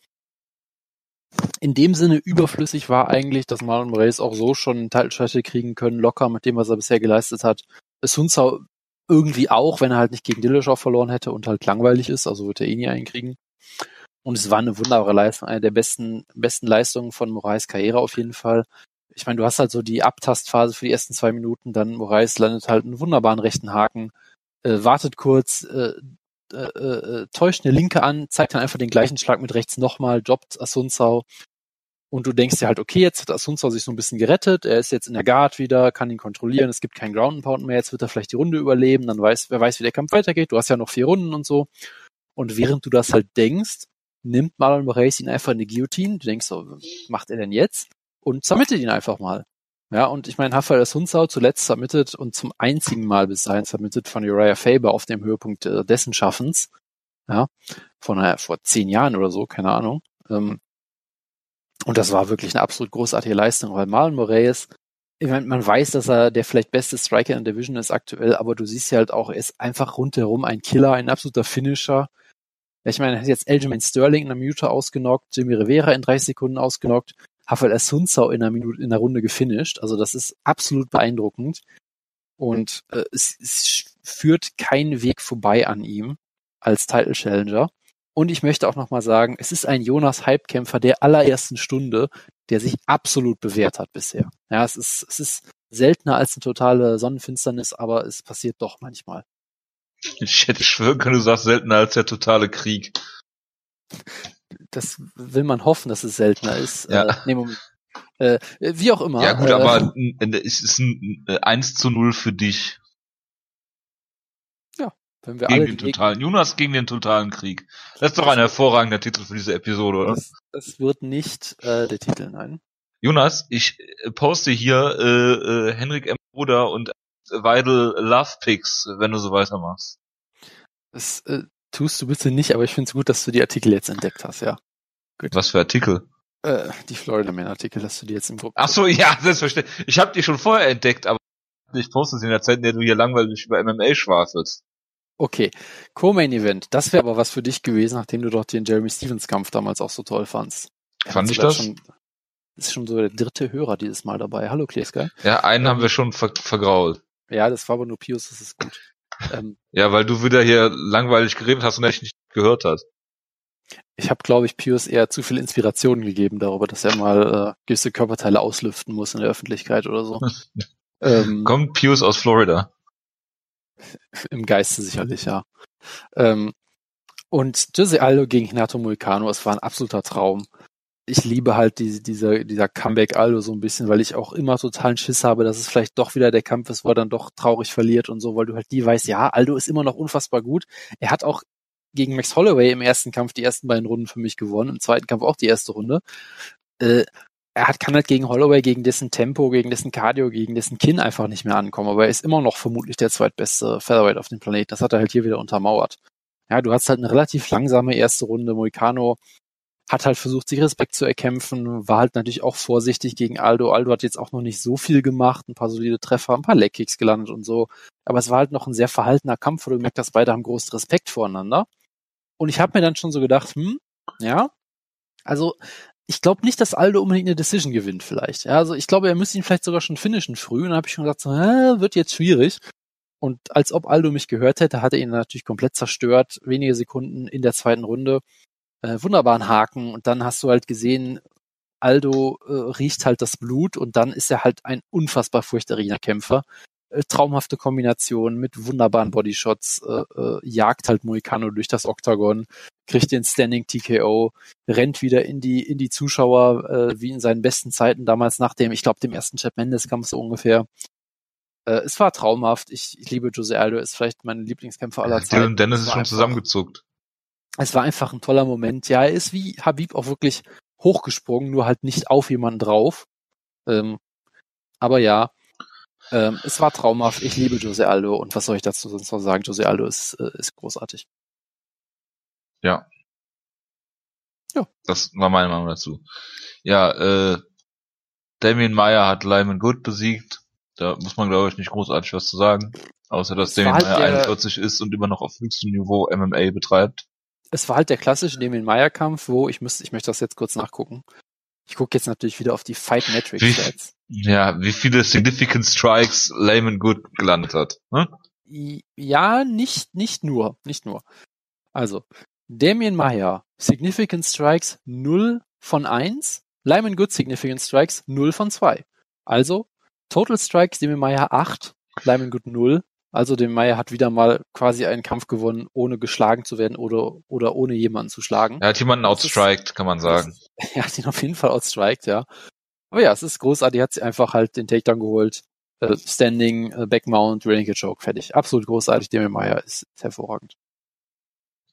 in dem Sinne überflüssig war eigentlich, dass Marlon Reyes auch so schon einen Titelschwäche kriegen können, locker mit dem, was er bisher geleistet hat. Sunsau irgendwie auch, wenn er halt nicht gegen Dillashaw verloren hätte und halt langweilig ist, also wird er eh nie einkriegen. Und es war eine wunderbare Leistung, eine der besten, besten Leistungen von Moraes Karriere auf jeden Fall. Ich meine, du hast halt so die Abtastphase für die ersten zwei Minuten, dann Moraes landet halt einen wunderbaren rechten Haken, äh, wartet kurz, äh, äh, äh, täuscht eine Linke an, zeigt dann einfach den gleichen Schlag mit rechts nochmal, droppt Asunsau. Und du denkst dir halt, okay, jetzt hat Asunsau sich so ein bisschen gerettet, er ist jetzt in der Guard wieder, kann ihn kontrollieren, es gibt keinen Ground Pound mehr, jetzt wird er vielleicht die Runde überleben, dann weiß, wer weiß, wie der Kampf weitergeht, du hast ja noch vier Runden und so. Und während du das halt denkst, nimmt Marlon Moraes ihn einfach in die Guillotine, du denkst so, macht er denn jetzt? Und zermittelt ihn einfach mal. Ja, und ich meine, Rafael Sunsau zuletzt submitted und zum einzigen Mal bis dahin submitted von Uriah Faber auf dem Höhepunkt äh, dessen Schaffens. Ja, von naja, vor zehn Jahren oder so, keine Ahnung. Ähm, und das war wirklich eine absolut großartige Leistung, weil Marlon Moraes, ich meine, man weiß, dass er der vielleicht beste Striker in der Division ist aktuell, aber du siehst ja halt auch, er ist einfach rundherum ein Killer, ein absoluter Finisher. Ich meine, er hat jetzt Aljamain Sterling in einer Minute ausgenockt, Jimmy Rivera in 30 Sekunden ausgenockt Rafael Sunsau in einer Minute, in einer Runde gefinisht. Also das ist absolut beeindruckend. Und äh, es, es führt kein Weg vorbei an ihm als Title Challenger. Und ich möchte auch nochmal sagen, es ist ein Jonas Hypekämpfer der allerersten Stunde, der sich absolut bewährt hat bisher. Ja, es ist, es ist seltener als eine totale Sonnenfinsternis, aber es passiert doch manchmal. Ich hätte schwören können, du sagst seltener als der totale Krieg das will man hoffen, dass es seltener ist. Ja. Äh, nee, Moment. Äh, wie auch immer. Ja gut, äh, aber es ist ein 1 zu 0 für dich. Ja, wenn wir gegen alle den totalen Jonas gegen den totalen Krieg. Das ist doch ein hervorragender Titel für diese Episode, oder? Das, das wird nicht äh, der Titel, nein. Jonas, ich äh, poste hier äh, äh, Henrik M. Bruder und Weidel Love Picks, wenn du so weitermachst. Das, äh, tust du bitte nicht, aber ich finde es gut, dass du die Artikel jetzt entdeckt hast, ja. Gut. Was für Artikel? Äh, die Florida Man Artikel hast du die jetzt im Gruppen. Ach so, ja, <laughs> selbstverständlich. Ich habe die schon vorher entdeckt, aber ich poste sie in der Zeit, in der du hier langweilig über MMA schwafelst. Okay, Co-Main Event. Das wäre aber was für dich gewesen, nachdem du doch den Jeremy Stevens Kampf damals auch so toll fandst. Fand ich das? Schon, ist schon so der dritte Hörer dieses Mal dabei. Hallo Clear Sky. Ja, einen ähm, haben wir schon ver vergrault. Ja, das war aber nur Pius, das ist gut. Ähm, ja, weil du wieder hier langweilig geredet hast und echt nicht gehört hast. Ich habe, glaube ich, Pius eher zu viel Inspiration gegeben darüber, dass er mal äh, gewisse Körperteile auslüften muss in der Öffentlichkeit oder so. <laughs> ähm, Kommt Pius aus Florida? Im Geiste sicherlich, ja. Ähm, und Jose Aldo gegen Hinato Moicano, es war ein absoluter Traum ich liebe halt die, dieser, dieser Comeback Aldo so ein bisschen, weil ich auch immer totalen Schiss habe, dass es vielleicht doch wieder der Kampf ist, wo er dann doch traurig verliert und so, weil du halt die weißt, ja, Aldo ist immer noch unfassbar gut. Er hat auch gegen Max Holloway im ersten Kampf die ersten beiden Runden für mich gewonnen, im zweiten Kampf auch die erste Runde. Äh, er hat, kann halt gegen Holloway, gegen dessen Tempo, gegen dessen Cardio, gegen dessen Kinn einfach nicht mehr ankommen, aber er ist immer noch vermutlich der zweitbeste Featherweight auf dem Planeten. Das hat er halt hier wieder untermauert. Ja, du hast halt eine relativ langsame erste Runde. Moicano hat halt versucht, sich Respekt zu erkämpfen, war halt natürlich auch vorsichtig gegen Aldo. Aldo hat jetzt auch noch nicht so viel gemacht, ein paar solide Treffer, ein paar Leckkicks gelandet und so. Aber es war halt noch ein sehr verhaltener Kampf, wo du merkst, dass beide haben großen Respekt voreinander. Und ich habe mir dann schon so gedacht, hm, ja, also ich glaube nicht, dass Aldo unbedingt eine Decision gewinnt vielleicht. Ja, also ich glaube, er müsste ihn vielleicht sogar schon finishen früh. Und dann habe ich schon gesagt, so, äh, wird jetzt schwierig. Und als ob Aldo mich gehört hätte, hat er ihn natürlich komplett zerstört. Wenige Sekunden in der zweiten Runde äh, wunderbaren Haken und dann hast du halt gesehen, Aldo äh, riecht halt das Blut und dann ist er halt ein unfassbar furchterregender Kämpfer. Äh, traumhafte Kombination mit wunderbaren Bodyshots, äh, äh, jagt halt Moicano durch das Oktagon, kriegt den Standing TKO, rennt wieder in die in die Zuschauer äh, wie in seinen besten Zeiten damals nach dem, ich glaube dem ersten Chap Mendes Kampf so ungefähr. Äh, es war traumhaft. Ich, ich liebe Jose Aldo, ist vielleicht mein Lieblingskämpfer aller Zeiten. Dylan Dennis ist schon zusammengezuckt es war einfach ein toller Moment. Ja, er ist wie Habib auch wirklich hochgesprungen, nur halt nicht auf jemanden drauf. Ähm, aber ja, ähm, es war traumhaft. Ich liebe Jose Aldo und was soll ich dazu sonst noch sagen? Jose Aldo ist, äh, ist großartig. Ja. Ja. Das war meine Meinung dazu. Ja, äh, Damien Meyer hat Lyman Good besiegt. Da muss man, glaube ich, nicht großartig was zu sagen. Außer, dass Es Damien halt der- 41 ist und immer noch auf höchstem Niveau MMA betreibt. Es war halt der klassische Damien Meyer Kampf, wo ich müsste, ich möchte das jetzt kurz nachgucken. Ich gucke jetzt natürlich wieder auf die Fight Metric Wie- Stats. Ja, wie viele Significant Strikes Layman Good gelandet hat. Hm? I- Ja, nicht, nicht nur, nicht nur. Also, Damien Meyer, Significant Strikes 0 von 1, Lyman Good Significant Strikes 0 von 2. Also, Total Strikes Damien Meyer 8, Lyman Good 0. Also, Damien Meyer hat wieder mal quasi einen Kampf gewonnen, ohne geschlagen zu werden oder, oder ohne jemanden zu schlagen. Er hat jemanden ist- outstriked, kann man sagen. <laughs> Er hat ihn auf jeden Fall outstriked, ja. Aber ja, es ist großartig. Er hat sich einfach halt den Takedown geholt. Äh, Standing, äh, Backmount, Renegade Choke, fertig. Absolut großartig. Damien Meyer ist, ist hervorragend.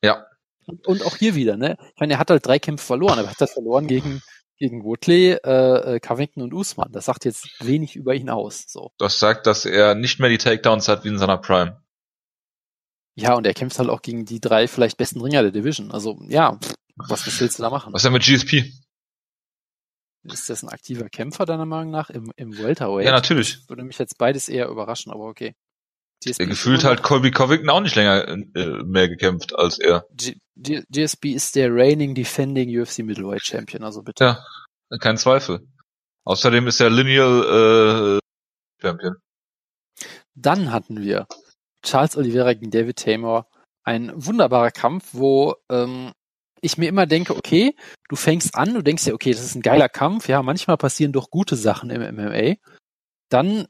Ja. Und, und auch hier wieder, ne? Ich meine, er hat halt drei Kämpfe verloren, aber er hat das verloren gegen, gegen Woodley, äh, äh, Covington und Usman. Das sagt jetzt wenig über ihn aus. So. Das sagt, dass er nicht mehr die Takedowns hat wie in seiner Prime. Ja, und er kämpft halt auch gegen die drei vielleicht besten Ringer der Division. Also, ja, was willst du da machen? Was ist denn mit GSP? Ist das ein aktiver Kämpfer, deiner Meinung nach, im, im Welterweight? Ja, natürlich. Würde mich jetzt beides eher überraschen, aber okay. Ist gefühlt noch- Colby Covington auch nicht länger äh, mehr gekämpft als er. G G GSP ist der reigning defending UFC Middleweight Champion, also bitte. Ja, kein Zweifel. Außerdem ist er Lineal äh, Champion. Dann hatten wir Charles Oliveira gegen David Tamor. Ein wunderbarer Kampf, wo ähm, ich mir immer denke, okay, du fängst an, du denkst dir, okay, das ist ein geiler Kampf, ja, manchmal passieren doch gute Sachen im MMA. Dann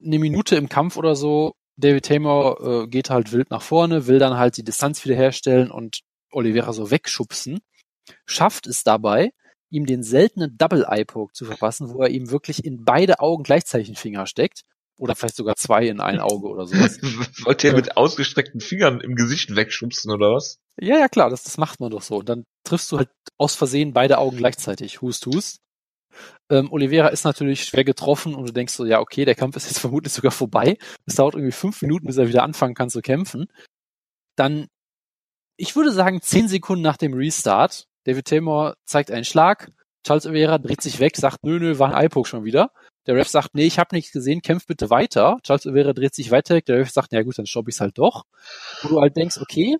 eine Minute im Kampf oder so, David Tamor äh, geht halt wild nach vorne, will dann halt die Distanz wiederherstellen und Oliveira so wegschubsen, schafft es dabei, ihm den seltenen Double Eye Poke zu verpassen, wo er ihm wirklich in beide Augen gleichzeitig einen Finger steckt. Oder vielleicht sogar zwei in ein Auge oder sowas. <laughs> Wollt ihr mit ausgestreckten Fingern im Gesicht wegschubsen oder was? Ja, ja, klar, das, das macht man doch so. Und dann triffst du halt aus Versehen beide Augen gleichzeitig. Hust, hust. Ähm, Oliveira ist natürlich schwer getroffen und du denkst so, ja, okay, der Kampf ist jetzt <laughs> vermutlich sogar vorbei. Es dauert irgendwie fünf Minuten, bis er wieder anfangen kann zu kämpfen. Dann, ich würde sagen, zehn Sekunden nach dem Restart, David Taylor zeigt einen Schlag, Charles Oliveira dreht sich weg, sagt, nö, nö, war ein Eyepoke schon wieder. Der Ref sagt, nee, ich habe nichts gesehen, kämpf bitte weiter. Charles Oliveira dreht sich weiter weg, der Ref sagt, ja gut, dann stopp ich's halt doch. Wo du halt denkst, okay,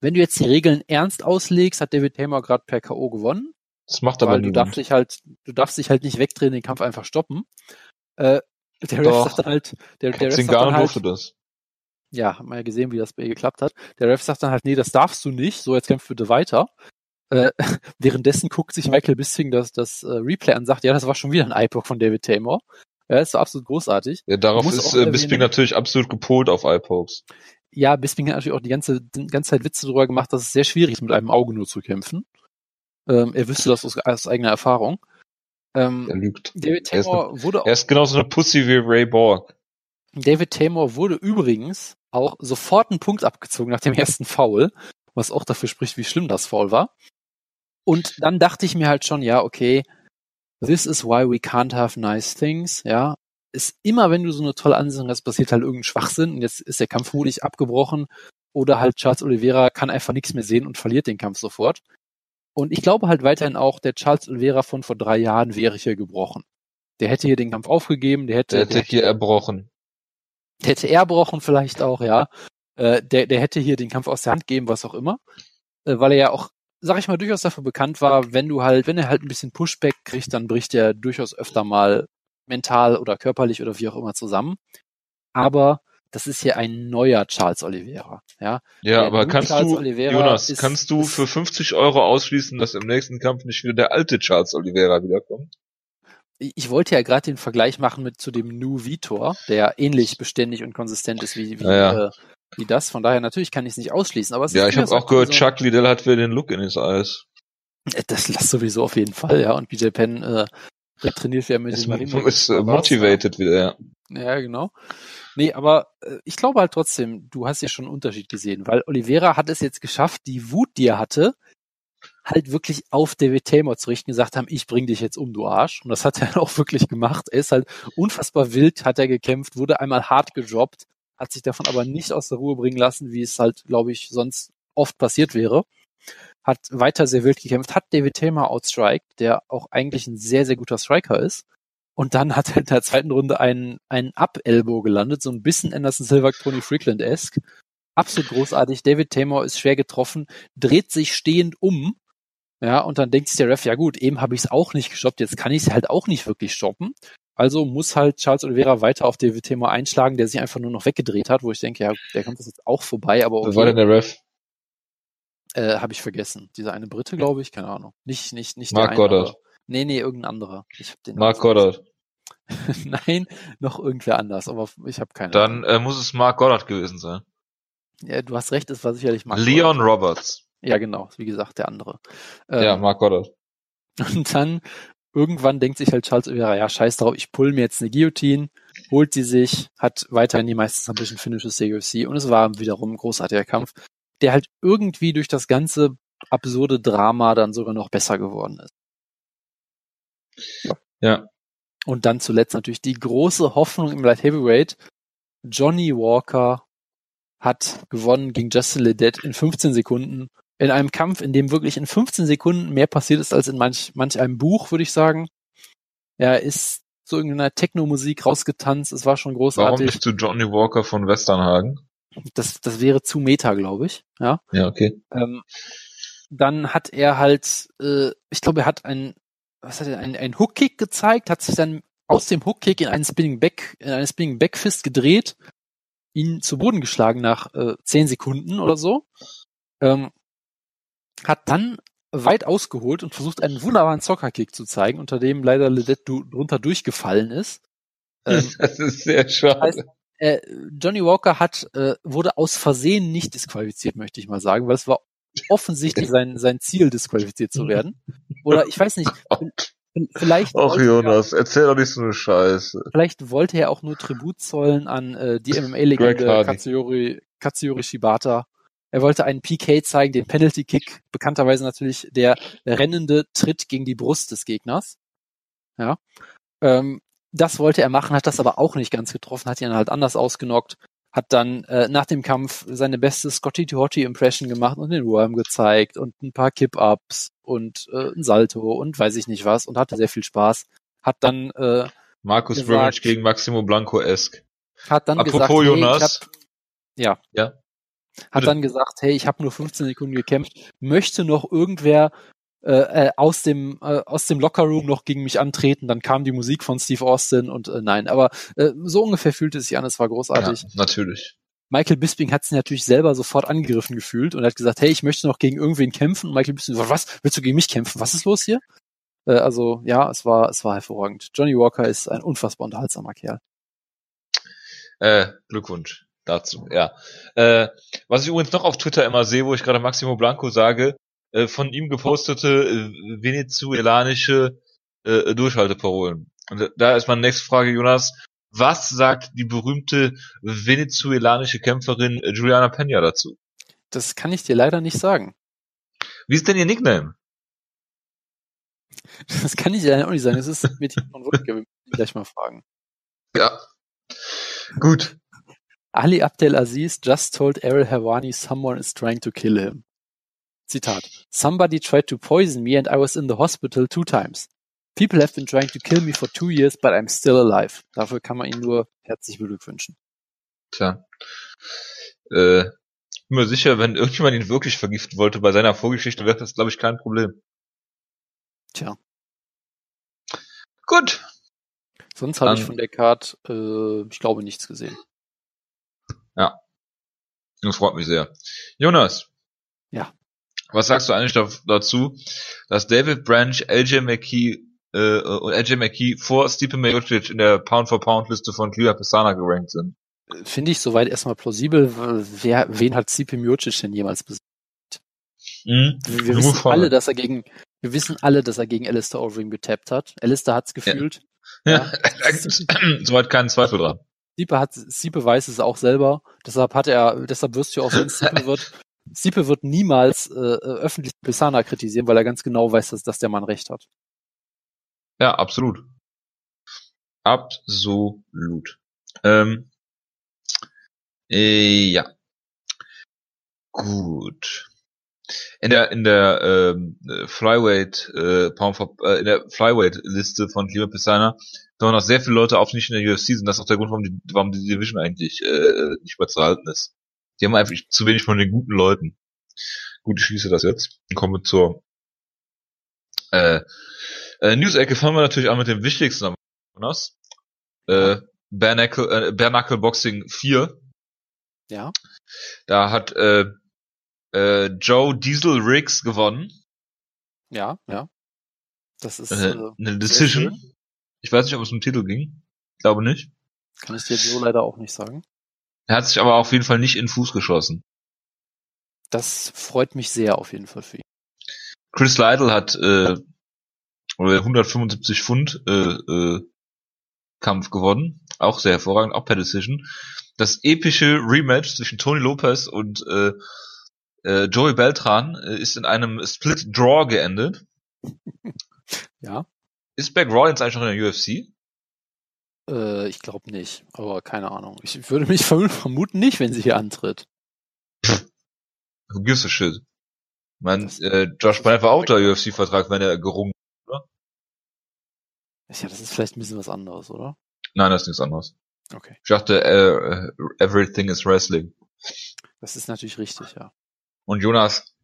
wenn du jetzt die Regeln ernst auslegst, hat David Tamer gerade per K.O. gewonnen. Das macht aber weil du niemand. darfst dich halt, du darfst dich halt nicht wegdrehen, den Kampf einfach stoppen. Äh, der Ref Doch. sagt dann halt, der, der Ref sagt dann halt, das. ja, haben wir ja gesehen, wie das bei ihr geklappt hat. Der Ref sagt dann halt, nee, das darfst du nicht, so jetzt kämpf bitte weiter. Äh, <laughs> währenddessen guckt sich Michael Bisping das, das äh, Replay an und sagt, ja, das war schon wieder ein Eyepoke von David Tamer. Ja, das war absolut großartig. Ja, darauf ist äh, Bisping natürlich absolut gepolt auf Eye-Pokes. Ja, Bisping hat natürlich auch die ganze, die ganze Zeit Witze darüber gemacht, dass es sehr schwierig ist, mit einem Auge nur zu kämpfen. Ähm, er wüsste das aus, aus eigener Erfahrung. Ähm, Er lügt. David er ist Tamer wurde Er ist genauso eine Pussy wie Ray Borg. David Tamer wurde übrigens auch sofort einen Punkt abgezogen nach dem ersten Foul, was auch dafür spricht, wie schlimm das Foul war. Und dann dachte ich mir halt schon, ja, okay, this is why we can't have nice things, ja. Ist immer, wenn du so eine tolle Ansetzung hast, passiert halt irgendein Schwachsinn und jetzt ist der Kampf vermutlich abgebrochen oder halt Charles Oliveira kann einfach nichts mehr sehen und verliert den Kampf sofort. Und ich glaube halt weiterhin auch, der Charles Oliveira von vor drei Jahren wäre hier gebrochen. Der hätte hier den Kampf aufgegeben, der hätte, Der hätte hier erbrochen. der hätte erbrochen vielleicht auch, ja. Äh, der, der hätte hier den Kampf aus der Hand geben, was auch immer. Äh, weil er ja auch, sag ich mal, durchaus dafür bekannt war, wenn du halt, wenn er halt ein bisschen Pushback kriegt, dann bricht er durchaus öfter mal mental oder körperlich oder wie auch immer zusammen. Aber das ist hier ein neuer Charles Oliveira, ja. Ja, Der aber New kannst Charles du, Oliveira Jonas, ist- kannst du für 50 Euro ausschließen, dass im nächsten Kampf nicht wieder der alte Charles Oliveira wiederkommt? Ich wollte ja gerade den Vergleich machen mit zu dem Nu Vitor, der ähnlich beständig und konsistent ist wie, wie, Ja, ja. Äh, wie das. Von daher natürlich kann ich es nicht ausschließen. Aber es Ja, ich habe auch gehört, so- Chuck Liddell hat wieder den Look in his eyes. Das lass sowieso auf jeden Fall, ja. Und BJ Penn äh, trainiert ja mit Ist, dem Marino. ist äh, motivated wieder, ja. Ja, genau. Nee, aber äh, ich glaube halt trotzdem, du hast ja schon einen Unterschied gesehen, weil Oliveira hat es jetzt geschafft, die Wut, die er hatte, halt wirklich auf David Tamer zu richten, gesagt haben, ich bring dich jetzt um, du Arsch. Und das hat er <laughs> auch wirklich gemacht. Er ist halt unfassbar wild, hat er gekämpft, wurde einmal hart gedroppt, hat sich davon aber nicht aus der Ruhe bringen lassen, wie es halt, glaube ich, sonst oft passiert wäre. Hat weiter sehr wild gekämpft, hat David Tamer outstriked, der auch eigentlich ein sehr, sehr guter Striker ist. Und dann hat er in der zweiten Runde einen, einen Up-Elbow gelandet, so ein bisschen Anderson Silver, Tony Freakland-esque. Absolut großartig. David Taymor ist schwer getroffen, dreht sich stehend um. Ja, und dann denkt sich der Ref, ja gut, eben habe ich es auch nicht gestoppt, jetzt kann ich es halt auch nicht wirklich stoppen. Also muss halt Charles Oliveira weiter auf David Taymor einschlagen, der sich einfach nur noch weggedreht hat, wo ich denke, ja, der kommt das jetzt auch vorbei, aber okay. Wer war denn der Ref? Äh, habe ich vergessen. Dieser eine Brite, glaube ich, keine Ahnung. Nicht, nicht, nicht Mark der Goddard. Eine, nee, nee, irgendein anderer. Ich hab den Mark Goddard. <laughs> Nein, noch irgendwer anders, aber ich habe keine Dann äh, muss es Mark Goddard gewesen sein. Ja, du hast recht, es war sicherlich Mark Leon Goddard. Roberts. Ja, genau, wie gesagt, der andere. Ähm, ja, Mark Goddard. <laughs> Und dann irgendwann denkt sich halt Charles Oliveira, ja, scheiß drauf, ich pull mir jetzt eine Guillotine, holt die sich, hat weiterhin die meisten Submission Finishes der UFC und es war wiederum ein großartiger Kampf, der halt irgendwie durch das ganze absurde Drama dann sogar noch besser geworden ist. Ja. Und dann zuletzt natürlich die große Hoffnung im Light Heavyweight. Johnny Walker hat gewonnen gegen Justin Ledet in 15 Sekunden. In einem Kampf, in dem wirklich in 15 Sekunden mehr passiert ist als in manch, manch einem Buch, würde ich sagen. Er ist zu irgendeiner Techno-Musik rausgetanzt. Es war schon großartig. Warum nicht zu Johnny Walker von Westernhagen? Das, das wäre zu Meta, glaube ich. Ja. Ja, okay. Ähm, dann hat er halt, äh, ich glaube, er hat ein, was hat er, ein, ein Hook-Kick gezeigt, hat sich dann aus dem Hook-Kick in einen Spinning Back, in einen Spinning Backfist gedreht, ihn zu Boden geschlagen nach äh, zehn Sekunden oder so. Ähm, hat dann weit ausgeholt und versucht, einen wunderbaren Soccer-Kick zu zeigen, unter dem leider Ledet drunter durchgefallen ist. Ähm, <laughs> das ist sehr schade. Heißt, äh, Johnny Walker hat, äh, wurde aus Versehen nicht disqualifiziert, möchte ich mal sagen, weil es war offensichtlich sein, sein Ziel, disqualifiziert zu werden. Oder ich weiß nicht, <laughs> vielleicht. Ach Jonas, er, erzähl doch nicht so eine Scheiße. Vielleicht wollte er auch nur Tribut zollen an äh, die MMA-Legende Katsuyori, Katsuyori Shibata. Er wollte einen PK zeigen, den Penalty Kick, bekannterweise natürlich der rennende Tritt gegen die Brust des Gegners. Ja. Ähm, das wollte er machen, hat das aber auch nicht ganz getroffen, hat ihn halt anders ausgenockt, hat dann äh, nach dem Kampf seine beste Scotty Tuhoti Impression gemacht und den Worm gezeigt und ein paar Kip-Ups und äh, ein Salto und weiß ich nicht was und hatte sehr viel Spaß. Hat dann äh, Markus gesagt, gegen Maximo Blanco-esque. Hat dann Apropos gesagt, hey, Jonas. hab, ja. Ja. Hat Bitte. dann gesagt, hey, ich habe nur 15 Sekunden gekämpft, möchte noch irgendwer äh, äh, aus dem äh, aus dem Lockerroom noch gegen mich antreten. Dann kam die Musik von Steve Austin und äh, nein, aber äh, so ungefähr fühlte es sich an. Es war großartig. Ja, natürlich. Michael Bisping hat sich natürlich selber sofort angegriffen gefühlt und hat gesagt, hey, ich möchte noch gegen irgendwen kämpfen. Und Michael Bisping, was? Willst du gegen mich kämpfen? Was ist los hier? Äh, also ja, es war es war hervorragend. Johnny Walker ist ein unfassbar unterhaltsamer Kerl. Äh, Glückwunsch dazu, ja. Äh, was ich übrigens noch auf Twitter immer sehe, wo ich gerade Maximo Blanco sage, äh, von ihm gepostete äh, venezuelanische äh, Durchhalteparolen. Und da ist meine nächste Frage, Jonas. Was sagt die berühmte venezuelanische Kämpferin Juliana Pena dazu? Das kann ich dir leider nicht sagen. Wie ist denn ihr Nickname? Das kann ich dir auch nicht sagen. Das ist Mädchen von Wutke. Wir gleich mal fragen. Ja. Gut. Ali Abdelaziz just told Errol Hawani someone is trying to kill him. Zitat. Somebody tried to poison me and I was in the hospital two times. People have been trying to kill me for two years, but I'm still alive. Dafür kann man ihn nur herzlich beglückwünschen. Tja. Äh, bin mir sicher, wenn irgendjemand ihn wirklich vergiften wollte bei seiner Vorgeschichte, wäre das, glaube ich, kein Problem. Tja. Gut. Sonst habe ich von der Card, äh, ich glaube, nichts gesehen. Ja. Das freut mich sehr. Jonas. Ja. Was sagst du eigentlich dazu, dass David Branch, LJ McKee äh, und LJ McKee vor Stipe Miocic in der Pound-for-Pound-Liste von Cliva Pisana gerankt sind? Finde ich soweit erstmal plausibel. Wer, wen hat Stipe Miocic denn jemals besiegt? Mhm. Wir, wir wissen alle, dass er gegen, wir wissen alle, dass er gegen Alistair Overeem getappt hat. Alistair hat's gefühlt. Ja. ja. <laughs> Soweit keinen Zweifel dran. Siepe hat, Siepe weiß es auch selber. Deshalb hat er, deshalb wirst du auch sehen, Siepe <laughs> wird, Siepe wird niemals äh, öffentlich Pisana kritisieren, weil er ganz genau weiß, dass, dass der Mann recht hat. Ja, absolut. Absolut. Ähm, äh, ja. Gut. In der in der ähm, Flyweight äh, Pound for, äh, in der Flyweight Liste von Cleveland Pisana da noch sehr viele Leute auf nicht in der UFC sind. Das ist auch der Grund, warum die, warum die Division eigentlich äh, nicht mehr zu halten ist. Die haben einfach zu wenig von den guten Leuten. Gut, ich schließe das jetzt und komme zur äh, äh, News-Ecke. Fangen wir natürlich an mit dem wichtigsten Jonas. Äh, Bare Knuckle, äh, Bare Boxing 4. Ja. Da hat äh, äh, Joe Diesel Riggs gewonnen. Ja, ja. Das ist Äh, äh, eine Decision. Ich weiß nicht, ob es um den Titel ging. Ich glaube nicht. kann ich dir so leider auch nicht sagen. Er hat sich aber auf jeden Fall nicht in den Fuß geschossen. Das freut mich sehr auf jeden Fall für ihn. Chris Lytle hat äh, 175 Pfund äh, äh, Kampf gewonnen. Auch sehr hervorragend, auch per Decision. Das epische Rematch zwischen Tony Lopez und äh, äh, Joey Beltran äh, ist in einem Split Draw geendet. <laughs> Ja. Ist Beck Rollins eigentlich noch in der UFC? Äh, ich glaube nicht, aber keine Ahnung. Ich würde mich <laughs> verm- vermuten nicht, wenn sie hier antritt. Who gives a shit? Man, äh, Josh Bryant war auch der UFC-Vertrag, wenn er gerungen. Ja, das ist vielleicht ein bisschen was anderes, oder? Nein, das ist nichts anderes. Okay. Ich dachte, äh, everything is wrestling. Das ist natürlich richtig, ja. Und Jonas,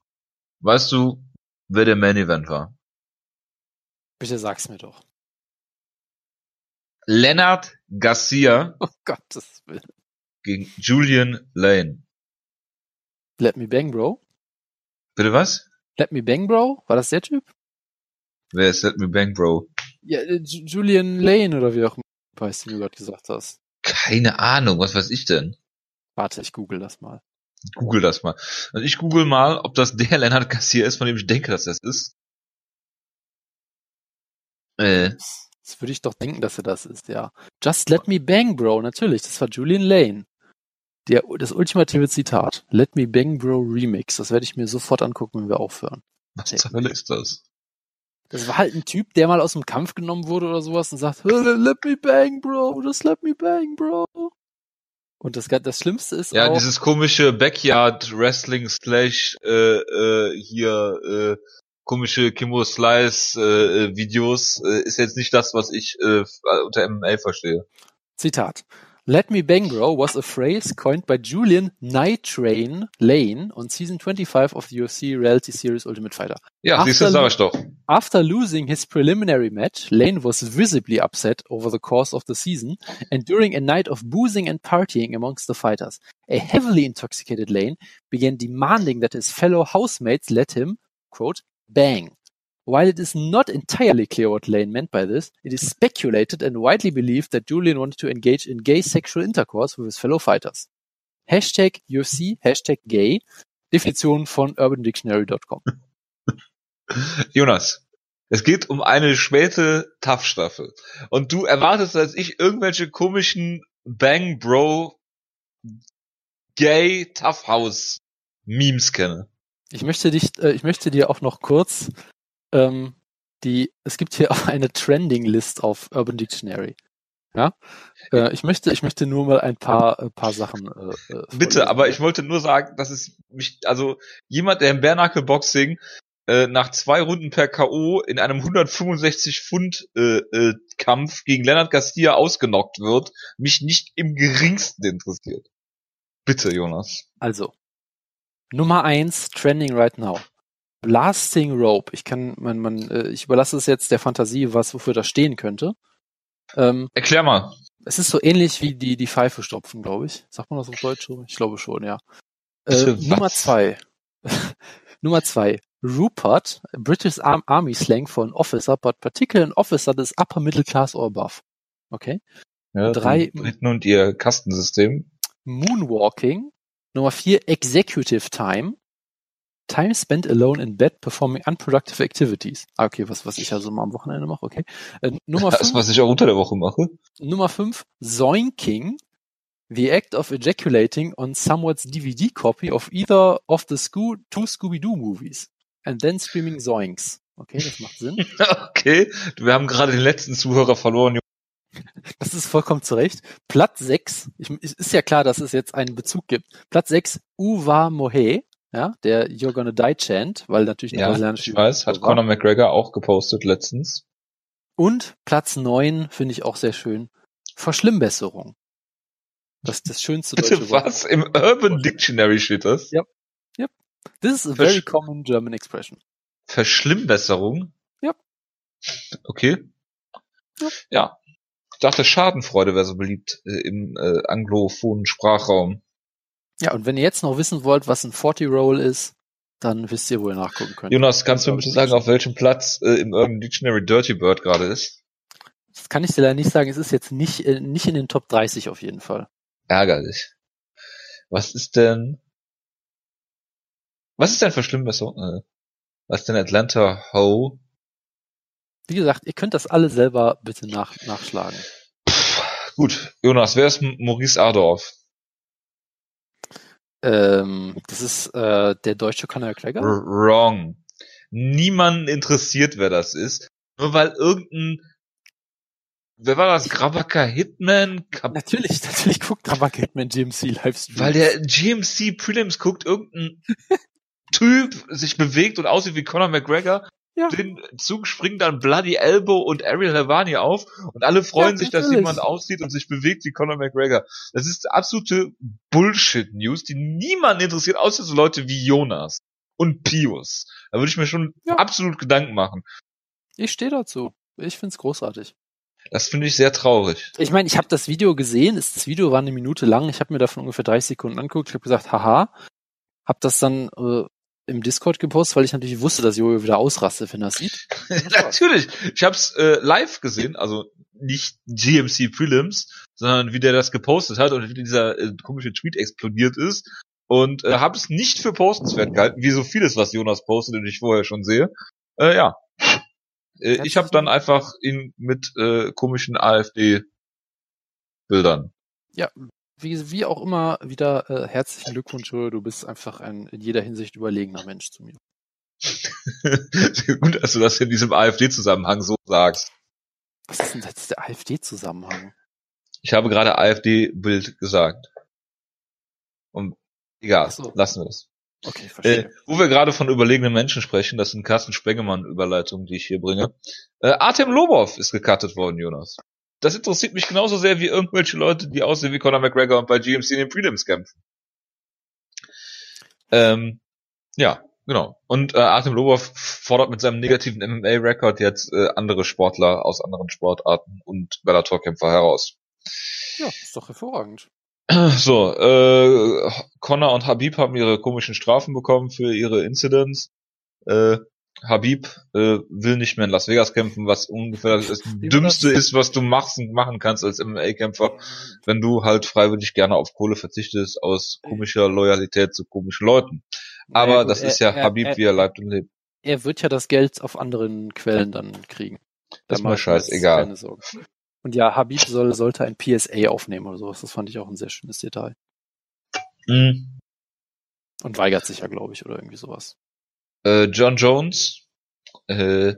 weißt du, wer der Main Event war? Bitte sag's mir doch. Leonard Garcia Oh <laughs> Gottes Willen. gegen Julian Lane. Let me bang, bro. Bitte was? Let me bang, bro? War das der Typ? Wer ist Let Me Bang Bro? Ja, äh, Ju- Julian Lane oder wie auch immer heißt, den du gerade gesagt hast. Keine Ahnung, was weiß ich denn? Warte, ich google das mal. Google das mal. Also ich google mal, ob das der <laughs> Leonard Garcia ist, von dem ich denke, dass das ist. Äh, Das würde ich doch denken, dass er das ist, ja. Just let me bang, bro. Natürlich, das war Julian Lane. Der, das ultimative Zitat. Let me bang, bro Remix. Das werde ich mir sofort angucken, wenn wir aufhören. was zur Hölle ist das? Das war halt ein Typ, der mal aus dem Kampf genommen wurde oder sowas und sagt, let me bang, bro. Just let me bang, bro. Und das, das Schlimmste ist Ja, auch, dieses komische Backyard Wrestling Slash äh, äh, hier äh, komische Kimbo Slice äh, äh, Videos äh, ist jetzt nicht das, was ich äh, unter MMA verstehe. Zitat. Let me bang, bro was a phrase coined by Julian Night Train Lane on season 25 of the UFC reality series Ultimate Fighter. Ja, After siehst du, sag ich doch. After losing his preliminary match, Lane was visibly upset over the course of the season and during a night of boozing and partying amongst the fighters. A heavily intoxicated Lane began demanding that his fellow housemates let him, quote, bang. While it is not entirely clear what Lane meant by this, it is speculated and widely believed that Julian wanted to engage in gay sexual intercourse with his fellow fighters. Hashtag UFC, Hashtag gay, Definition von urbandictionary.com. <laughs> Jonas, es geht um eine späte Tough-Staffel. Und du erwartest, dass ich irgendwelche komischen Bang Bro Gay Tough House Memes kenne. Ich möchte dich, äh, ich möchte dir auch noch kurz ähm, die, es gibt hier <laughs> auch eine Trending List auf Urban Dictionary. Ja, äh, ich möchte, ich möchte nur mal ein paar, äh, paar Sachen. Äh, äh. Bitte, aber ich wollte nur sagen, dass es mich, also jemand, der im Bernackel Boxing äh, nach zwei Runden per K.O. in einem 165 Pfund äh, äh, Kampf gegen Leonard Garcia ausgenockt wird, mich nicht im geringsten interessiert. Bitte, Jonas. Also Nummer eins Trending right now. Blasting Rope. Ich kann, man, man, äh, ich überlasse es jetzt der Fantasie, was wofür das stehen könnte. Ähm, Erklär mal. es ist so ähnlich wie die die Pfeife stopfen, glaube ich. Sagt man das auf Deutsch? Ich glaube schon, ja. Äh? Nummer zwei. <laughs> Nummer zwei. Rupert, British Arm Army Slang for an officer, but particularly an officer that is upper middle class or above. Okay. Ja, Drei- Briten und ihr Kastensystem. Moonwalking. Nummer vier. Executive Time. Time spent alone in bed performing unproductive activities. Ah, okay, was, was ich also mal am Wochenende mache, okay. Äh, Nummer <laughs> Das, fünf. was ich auch unter der Woche mache. Nummer 5, Zoinking. The act of ejaculating on someone's DVD copy of either of the Scoo two Scooby-Doo movies. And then screaming Zoinks. Okay, das macht Sinn. <laughs> Okay, wir haben gerade den letzten Zuhörer verloren. Das ist vollkommen zurecht. Platz 6. Ich, es ist ja klar, dass es jetzt einen Bezug gibt. Platz 6, Uwa Mohe. ja, der You're Gonna Die Chant, weil natürlich eine Ja, brasilianische ich weiß, hat. Conor McGregor auch gepostet letztens. Und Platz neun finde ich auch sehr schön. Verschlimmbesserung. Das ist das schönste <laughs> deutsche Bitte Wort. was? Im Urban Dictionary steht das? Ja. This is a Versch- very common German expression. Verschlimmbesserung? Ja. Okay. Ja. Ja. Ich dachte, Schadenfreude wäre so beliebt äh, im äh, anglophonen Sprachraum. Ja, und wenn ihr jetzt noch wissen wollt, was ein 40 Roll ist, dann wisst ihr, wo ihr nachgucken könnt. Jonas, kannst du mir bitte sagen, auf welchem Platz äh, im Urban Dictionary Dirty Bird gerade ist? Das kann ich dir leider nicht sagen. Es ist jetzt nicht, äh, nicht in den Top 30 auf jeden Fall. Ärgerlich. Was ist denn... Was ist denn Verschlimmbesserung? Äh, was ist denn Atlanta Ho? Wie gesagt, ihr könnt das alle selber bitte nach, nachschlagen. Gut, Jonas, wer ist Maurice Adorf? Ähm, das ist äh, der deutsche Conor McGregor. Wrong. Niemanden interessiert, wer das ist. Nur weil irgendein, wer war das? Grabaka Hitman? Kap Natürlich, natürlich guckt Rabak Hitman GMC Livestream. weil der GMC Prelims guckt, irgendein <laughs> Typ sich bewegt und aussieht wie Conor McGregor. Ja. Den Zug springt dann Bloody Elbow und Ariel Havani auf und alle freuen Ja, sich, dass jemand aussieht und sich bewegt wie Conor McGregor. Das ist absolute Bullshit-News, die niemanden interessiert, außer so Leute wie Jonas und Pius. Da würde ich mir schon Ja. absolut Gedanken machen. Ich stehe dazu. Ich find's großartig. Das finde ich sehr traurig. Ich meine, ich habe das Video gesehen. Es- Das Video war eine Minute lang. Ich habe mir davon ungefähr 30 Sekunden angeguckt. Ich habe gesagt, haha. Hab das dann äh, im Discord gepostet, weil ich natürlich wusste, dass Jojo wieder ausrastet, wenn er sieht. <laughs> Natürlich. Ich habe es äh, live gesehen, also nicht GMC Prelims, sondern wie der das gepostet hat und wie dieser äh, komische Tweet explodiert ist. Und äh, habe es nicht für postenswert gehalten, wie so vieles, was Jonas postet und ich vorher schon sehe. Äh, ja. Äh, ich habe dann einfach ihn mit äh, komischen AfD-Bildern. Wie, wie auch immer, wieder äh, herzlichen Glückwunsch. Du bist einfach ein in jeder Hinsicht überlegener Mensch zu mir. <laughs> Gut, dass du das in diesem AfD-Zusammenhang so sagst. Was ist denn jetzt der AfD-Zusammenhang? Ich habe gerade AfD-Bild gesagt. Und egal, so. lassen wir das. Okay, Äh, verstehe. wo wir gerade von überlegenen Menschen sprechen, das sind Carsten Spengemann-Überleitungen, die ich hier bringe. Äh, Artem Lobov ist gecuttet worden, Jonas. Das interessiert mich genauso sehr wie irgendwelche Leute, die aussehen wie Conor McGregor und bei GMC in den Prelims kämpfen. Ähm, ja, genau. Und äh, Artem Lobov fordert mit seinem negativen MMA-Record jetzt äh, andere Sportler aus anderen Sportarten und Bellator-Kämpfer heraus. ja, ist doch hervorragend. So, äh, Connor und Habib haben ihre komischen Strafen bekommen für ihre Incidents. Äh, Habib äh, will nicht mehr in Las Vegas kämpfen, was ungefähr das Dümmste das? ist, was du machst, machen kannst als MMA-Kämpfer, wenn du halt freiwillig gerne auf Kohle verzichtest aus komischer Loyalität zu komischen Leuten. Aber gut, das ist ja er- Habib, er- wie er lebt und lebt. Er wird ja das Geld auf anderen Quellen dann kriegen. Da Ist mir scheißegal. Und ja, Habib soll, sollte ein PSA aufnehmen oder sowas. Das fand ich auch ein sehr schönes Detail. Mhm. Und weigert sich ja, glaube ich, oder irgendwie sowas. Äh, John Jones, äh,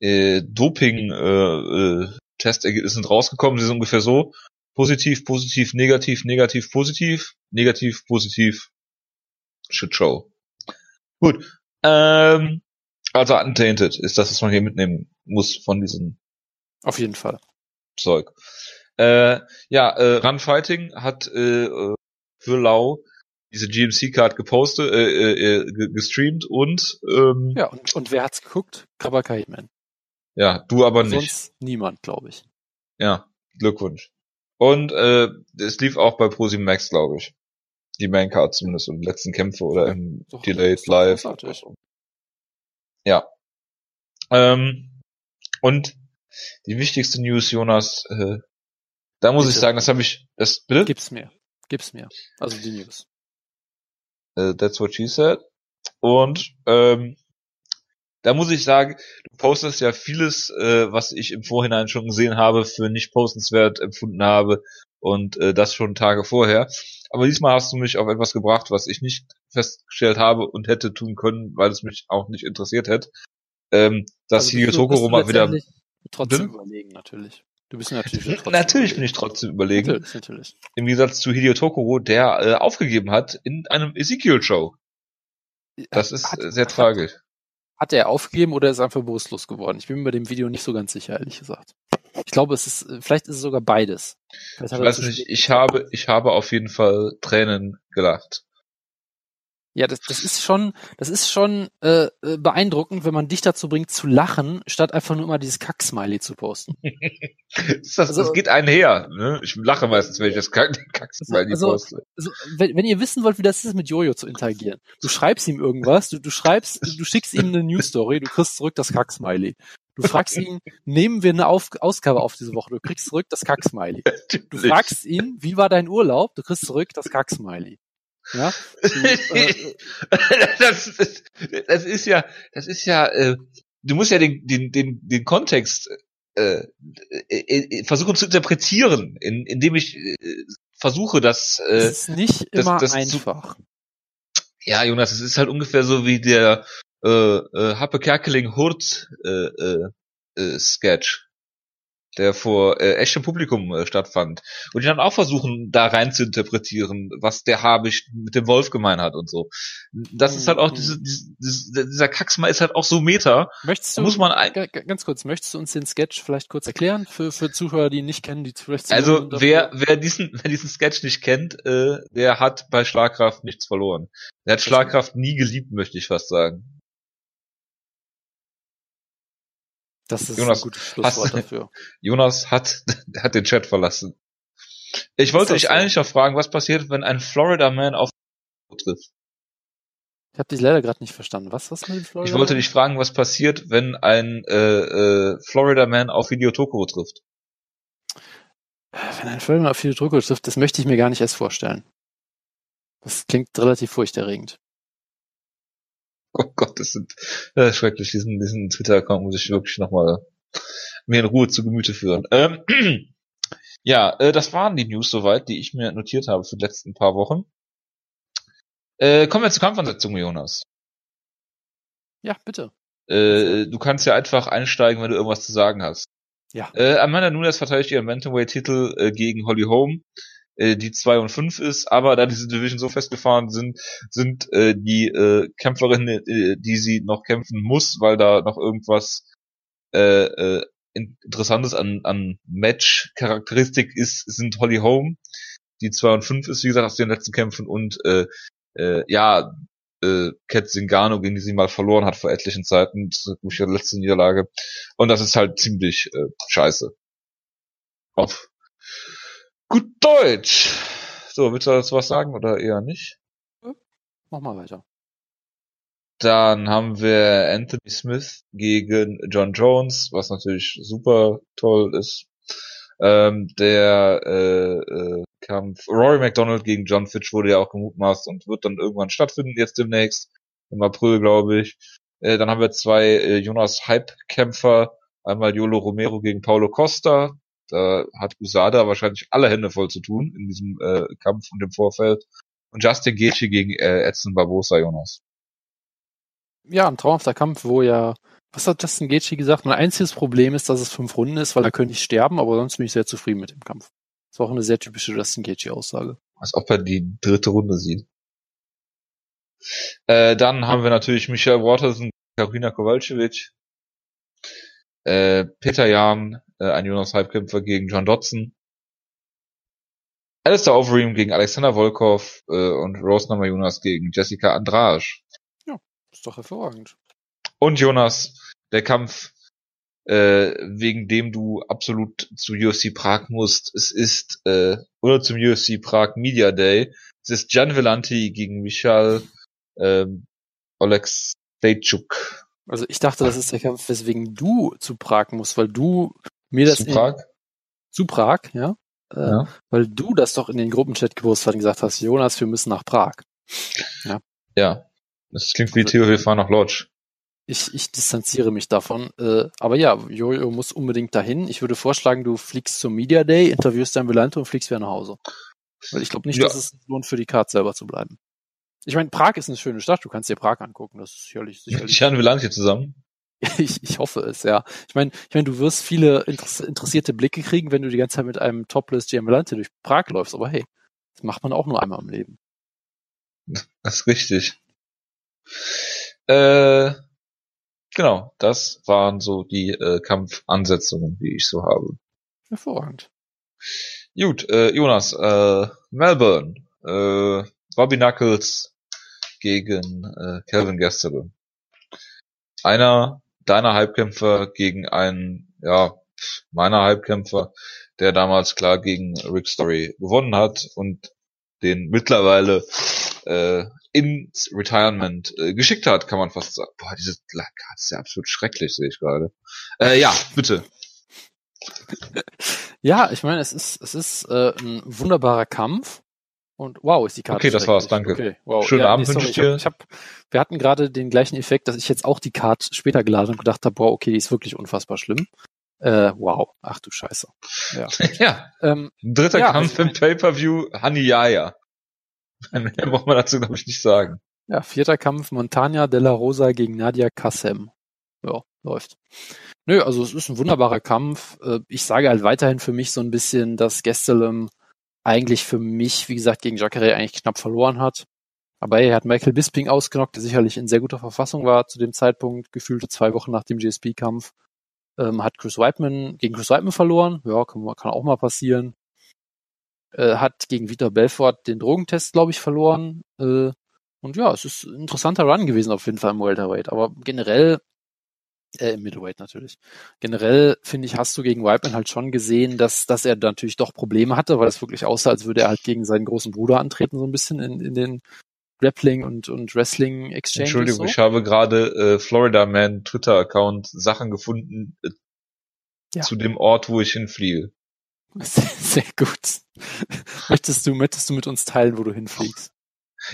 äh, Doping, äh, äh, Testergebnisse sind rausgekommen, sie sind ungefähr so, positiv, positiv, negativ, negativ, positiv, negativ, positiv, Shitshow. Gut, ähm, also untainted ist das, was man hier mitnehmen muss von diesem Auf jeden Fall. Zeug. Äh, ja, äh, Run Fighting hat äh, äh, für Lau diese GMC-Card gepostet, äh, äh, äh, ge- gestreamt und ähm, Ja, und, und wer hat's geguckt? Kabaka Hitman. Ja, du aber nicht. Sonst niemand, glaube ich. Ja, Glückwunsch. Und äh, es lief auch bei ProSieben Max, glaube ich. Die Maincard zumindest und letzten Kämpfe oder im Doch, Delayed Live. Ja. Ähm, und die wichtigste News, Jonas, äh, da muss Bitte. ich sagen, das habe ich, das, bitte? Gib's mir. Gib's mir. Also die News. Äh, that's what she said. Und ähm, da muss ich sagen, du postest ja vieles, äh, was ich im Vorhinein schon gesehen habe, für nicht postenswert empfunden habe und äh, das schon Tage vorher. Aber diesmal hast du mich auf etwas gebracht, was ich nicht festgestellt habe und hätte tun können, weil es mich auch nicht interessiert hätte. Ähm, dass Also Hideo Tokoro mal wieder. Trotzdem überlegen, natürlich. Du bist natürlich <laughs> trotzdem Natürlich bin ich trotzdem überlegen. Natürlich, natürlich. Im Gegensatz zu Hideo Tokoro, der äh, aufgegeben hat in einem Ezekiel-Show. Das ist hat, sehr tragisch. Hat er aufgegeben oder ist er einfach bewusstlos geworden? Ich bin mir bei dem Video nicht so ganz sicher, ehrlich gesagt. Ich glaube, es ist, vielleicht ist es sogar beides. Ich weiß nicht, ich habe, ich habe auf jeden Fall Tränen gelacht. Ja, das, das ist schon, das ist schon äh, äh, beeindruckend, wenn man dich dazu bringt zu lachen, statt einfach nur immer dieses Kack-Smiley zu posten. <laughs> das, also, das geht einher. Ne? Ich lache meistens, wenn ich das <laughs> Kack-Smiley also, poste. Also, wenn, wenn ihr wissen wollt, wie das ist, mit Jojo zu interagieren, du schreibst ihm irgendwas, du, du schreibst, du schickst ihm eine News Story, du kriegst zurück das Kack-Smiley. Du fragst ihn, nehmen wir eine auf Ausgabe auf diese Woche, du kriegst zurück das Kack-Smiley. <laughs> Du fragst ihn, wie war dein Urlaub, du kriegst zurück das Kack-Smiley. Ja? <laughs> das, ist, das ist ja, das ist ja, äh, du musst ja den, den, den, den Kontext äh, äh, äh versuchen zu interpretieren, in, indem ich versuche, dass äh, das ist nicht immer das, das einfach. Zu, ja, Jonas, es ist halt ungefähr so wie der äh, äh, Happe Kerkeling Hurt äh, äh, Sketch der vor äh, echtem Publikum äh, stattfand. Und die dann auch versuchen, da rein zu interpretieren, was der Habicht mit dem Wolf gemein hat und so. Das mhm. ist halt auch diese, mhm. diese, dieser Kacksma ist halt auch so Meta. Möchtest du, muss man ein ganz kurz, möchtest du uns den Sketch vielleicht kurz erklären für, für Zuhörer, die ihn nicht kennen, die vielleicht Also wer, wer diesen, <laughs> wer diesen Sketch nicht kennt, äh, der hat bei Schlagkraft nichts verloren. Der hat Schlagkraft nie geliebt, möchte ich fast sagen. Das ist Jonas, ein gutes Schlusswort hast, <laughs> dafür. Jonas hat, <laughs> hat den Chat verlassen. Ich wollte dich so? eigentlich noch fragen, was passiert, wenn ein Florida Man auf trifft? Ich habe dich leider gerade nicht verstanden. Was was mit dem Florida? Ich wollte dich fragen, was passiert, wenn ein äh, äh, Florida Man auf Video Tokoro trifft? Wenn ein Florida Man auf Video Tokoro trifft, das möchte ich mir gar nicht erst vorstellen. Das klingt relativ furchterregend. <laughs> Oh Gott, das sind äh, schrecklich. Diesen, diesen Twitter-Account muss ich wirklich nochmal mir in Ruhe zu Gemüte führen. Ähm, <clears throat> ja, äh, das waren die News soweit, die ich mir notiert habe für die letzten paar Wochen. Äh, kommen wir zur Kampfansetzung, Jonas. Ja, bitte. Äh, du kannst ja einfach einsteigen, wenn du irgendwas zu sagen hast. Ja. Äh, Amanda Nunes verteidigt ihren Bantamweight-Titel äh, gegen Holly Holm äh, die zwei und fünf ist, aber da diese Division so festgefahren sind, sind äh, die äh, Kämpferinnen, äh, die sie noch kämpfen muss, weil da noch irgendwas äh, äh, Interessantes an, an Match-Charakteristik ist, sind Holly Holm, die zwei und fünf ist, wie gesagt, aus den letzten Kämpfen und äh, äh, ja, äh, Cat Zingano, gegen die sie mal verloren hat vor etlichen Zeiten, das ist die letzte Niederlage. Und das ist halt ziemlich äh, scheiße. Auf Deutsch. So, willst du dazu was sagen oder eher nicht? Mach mal weiter. Dann haben wir Anthony Smith gegen John Jones, was natürlich super toll ist. Ähm, der äh, äh, Kampf Rory McDonald gegen John Fitch wurde ja auch gemutmaßt und wird dann irgendwann stattfinden, jetzt demnächst, im April, glaube ich. Äh, dann haben wir zwei äh, Jonas Hype-Kämpfer, einmal Yolo Romero gegen Paulo Costa, da hat Usada wahrscheinlich alle Hände voll zu tun in diesem äh, Kampf und im Vorfeld. Und Justin Gaethje gegen äh, Edson Barbosa, Jonas. Ja, ein traumhafter Kampf, wo ja, was hat Justin Gaethje gesagt? Mein einziges Problem ist, dass es fünf Runden ist, weil er könnte nicht sterben, aber sonst bin ich sehr zufrieden mit dem Kampf. Das war auch eine sehr typische Justin Gaethje-Aussage. Als ob er die dritte Runde sieht. Äh, dann haben wir natürlich Michael Waterson, Karina Kowalczyk, äh, Peter Jan, äh, ein Jonas Halbkämpfer gegen John Dodson, Alistair Overeem gegen Alexander Volkov äh, und Rose Jonas gegen Jessica Andrade. Ja, ist doch hervorragend. Und Jonas, der Kampf, äh, wegen dem du absolut zu UFC Prag musst, es ist, äh, oder zum UFC Prag Media Day, es ist Jan Velanti gegen Michal ähm, Oleksejczuk. Also ich dachte, das ist der Kampf, weswegen du zu Prag musst, weil du mir das zu Prag? In, zu Prag, ja? Äh, ja. Weil du das doch in den Gruppenchat gepostet hast und gesagt hast, Jonas, wir müssen nach Prag. Ja. Ja. Das klingt wie also, Theo, wir fahren nach Lodge. Ich, ich distanziere mich davon. Äh, aber ja, Jojo muss unbedingt dahin. Ich würde vorschlagen, du fliegst zum Media Day, interviewst dein Volante und fliegst wieder nach Hause. Weil ich glaube nicht, ja. dass es lohnt, für die Card selber zu bleiben. Ich meine, Prag ist eine schöne Stadt, du kannst dir Prag angucken, das ist sicherlich <laughs> sicherlich. Jan, wir landen hier zusammen. ich, ich hoffe es, ja. Ich meine, ich meine, du wirst viele interessierte Blicke kriegen, wenn du die ganze Zeit mit einem Topless Giambalante durch Prag läufst, aber hey, das macht man auch nur einmal im Leben. <laughs> Das ist richtig. Äh, genau, das waren so die äh, Kampfansetzungen, die ich so habe. Hervorragend. Gut, äh, Jonas, äh, Melbourne, äh, Bobby Knuckles gegen äh, Calvin Gastelum. Einer deiner Halbkämpfer gegen einen, ja, meiner Halbkämpfer, der damals klar gegen Rick Story gewonnen hat und den mittlerweile äh, ins Retirement äh, geschickt hat, kann man fast sagen. Boah, diese Karte ist ja absolut schrecklich, sehe ich gerade. Äh, ja, bitte. Ja, ich meine, es ist, es ist äh, ein wunderbarer Kampf. Und wow, ist die Karte. Okay, das war's, danke. Okay, wow. Schönen ja, Abend nee, wünsche ich sorry, dir. Ich hab, wir hatten gerade den gleichen Effekt, dass ich jetzt auch die Karte später geladen und gedacht habe, wow, okay, die ist wirklich unfassbar schlimm. Äh, wow, ach du Scheiße. Ja. <laughs> ja, ähm, dritter Ja, Kampf also- im Pay-Per-View, Hani Yaya. <laughs> Mehr braucht man dazu, glaube ich, nicht sagen. ja, vierter Kampf, Montagna de la Rosa gegen Nadia Kassem. Ja, läuft. Nö, also es ist ein wunderbarer Kampf. Äh, Ich sage halt weiterhin für mich so ein bisschen, dass Gestelum eigentlich für mich, wie gesagt, gegen Jacare eigentlich knapp verloren hat. Aber er hat Michael Bisping ausgenockt, der sicherlich in sehr guter Verfassung war zu dem Zeitpunkt, gefühlte zwei Wochen nach dem GSP-Kampf. Ähm, hat Chris Weidman gegen Chris Weidman verloren. Ja, kann, kann auch mal passieren. Äh, hat gegen Vitor Belfort den Drogentest, glaube ich, verloren. Äh, und ja, es ist ein interessanter Run gewesen auf jeden Fall im Welterweight. Aber generell, äh, im Middleweight natürlich. Generell, finde ich, hast du gegen Weidman halt schon gesehen, dass, dass er natürlich doch Probleme hatte, weil es wirklich aussah, als würde er halt gegen seinen großen Bruder antreten, so ein bisschen in, in den Grappling und, und Wrestling Exchanges. Entschuldigung, so. ich habe gerade äh, Florida Man Twitter-Account Sachen gefunden äh, Ja. zu dem Ort, wo ich hinfliege. Sehr, <laughs> sehr gut. möchtest du, möchtest du mit uns teilen, wo du hinfliegst?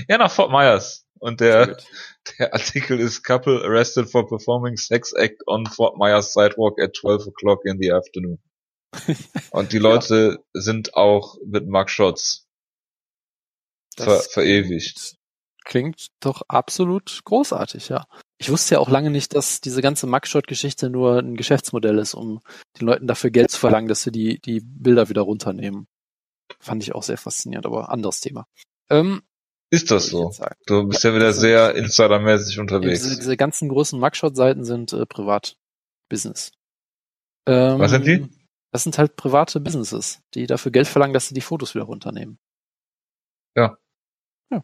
Ja, nach Fort Myers. Und der, <laughs> der Artikel ist Couple arrested for performing sex act on Fort Myers sidewalk at 12 o'clock in the afternoon. <laughs> Und die Leute sind auch mit Mugshots ver verewigt. Klingt doch absolut großartig, ja. Ich wusste ja auch lange nicht, dass diese ganze Mugshot-Geschichte nur ein Geschäftsmodell ist, um den Leuten dafür Geld zu verlangen, dass sie die, die Bilder wieder runternehmen. Fand ich auch sehr faszinierend, aber anderes Thema. Ähm, Ist das so? Du bist ja wieder das sind- sehr insidermäßig Diese, unterwegs. diese ganzen großen Mugshot-Seiten sind äh, Privat-Business. Ähm, Was sind die? Das sind halt private Businesses, die dafür Geld verlangen, dass sie die Fotos wieder runternehmen. Ja. Ja.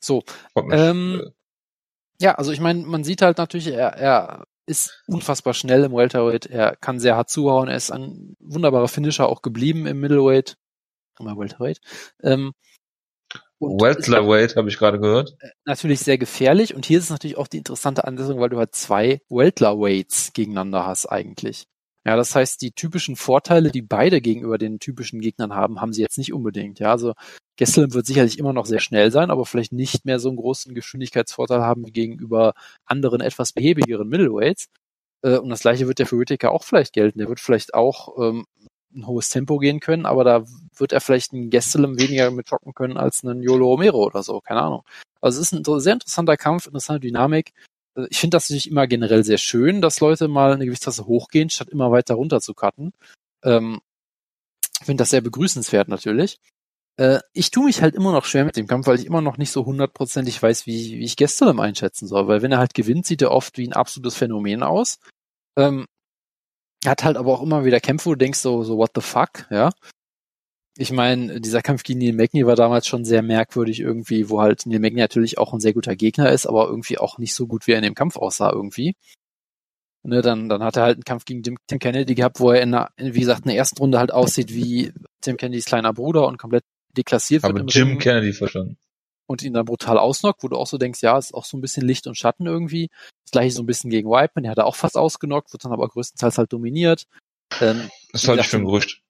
So, ähm, Äh, Ja, also ich meine, man sieht halt natürlich, er, er ist unfassbar schnell im Welterweight, er kann sehr hart zuhauen, er ist ein wunderbarer Finisher auch geblieben im Middleweight, immer Welterweight. Ähm, und Welterweight habe ich gerade gehört. natürlich sehr gefährlich und hier ist es natürlich auch die interessante Ansetzung, weil du halt zwei Welterweights gegeneinander hast eigentlich. Ja, das heißt, die typischen Vorteile, die beide gegenüber den typischen Gegnern haben, haben sie jetzt nicht unbedingt. Ja, also Gesselm wird sicherlich immer noch sehr schnell sein, aber vielleicht nicht mehr so einen großen Geschwindigkeitsvorteil haben wie gegenüber anderen etwas behäbigeren Middleweights. Äh, und das gleiche wird ja für Whittaker auch vielleicht gelten. Der wird vielleicht auch ähm, ein hohes Tempo gehen können, aber da wird er vielleicht einen Gesselem weniger mit schocken können als einen Yolo Romero oder so, keine Ahnung. Also es ist ein sehr interessanter Kampf, interessante Dynamik. Äh, Ich finde das natürlich immer generell sehr schön, dass Leute mal eine Gewichtsklasse hochgehen, statt immer weiter runter zu cutten. Ähm, ich finde das sehr begrüßenswert natürlich. Äh, ich tue mich halt immer noch schwer mit dem Kampf, weil ich immer noch nicht so hundertprozentig weiß, wie, wie ich Gestelem einschätzen soll. Weil wenn er halt gewinnt, sieht er oft wie ein absolutes Phänomen aus. Ähm, hat halt aber auch immer wieder Kämpfe, wo du denkst so, so what the fuck, ja. Ich meine, dieser Kampf gegen Neil Magny war damals schon sehr merkwürdig irgendwie, wo halt Neil Magny natürlich auch ein sehr guter Gegner ist, aber irgendwie auch nicht so gut, wie er in dem Kampf aussah irgendwie. Ne, dann, dann hat er halt einen Kampf gegen Tim, Kennedy gehabt, wo er in, der, wie gesagt, in der ersten Runde halt aussieht wie Tim Kennedys kleiner Bruder und komplett deklassiert Habe wird im Jim Ring Kennedy verstanden. und ihn dann brutal ausnockt, wo du auch so denkst, ja, ist auch so ein bisschen Licht und Schatten irgendwie. Das gleiche so ein bisschen gegen Whiteman, der hat er auch fast ausgenockt, wird dann aber größtenteils halt dominiert. Ähm, Das halte ich für ein Gerücht.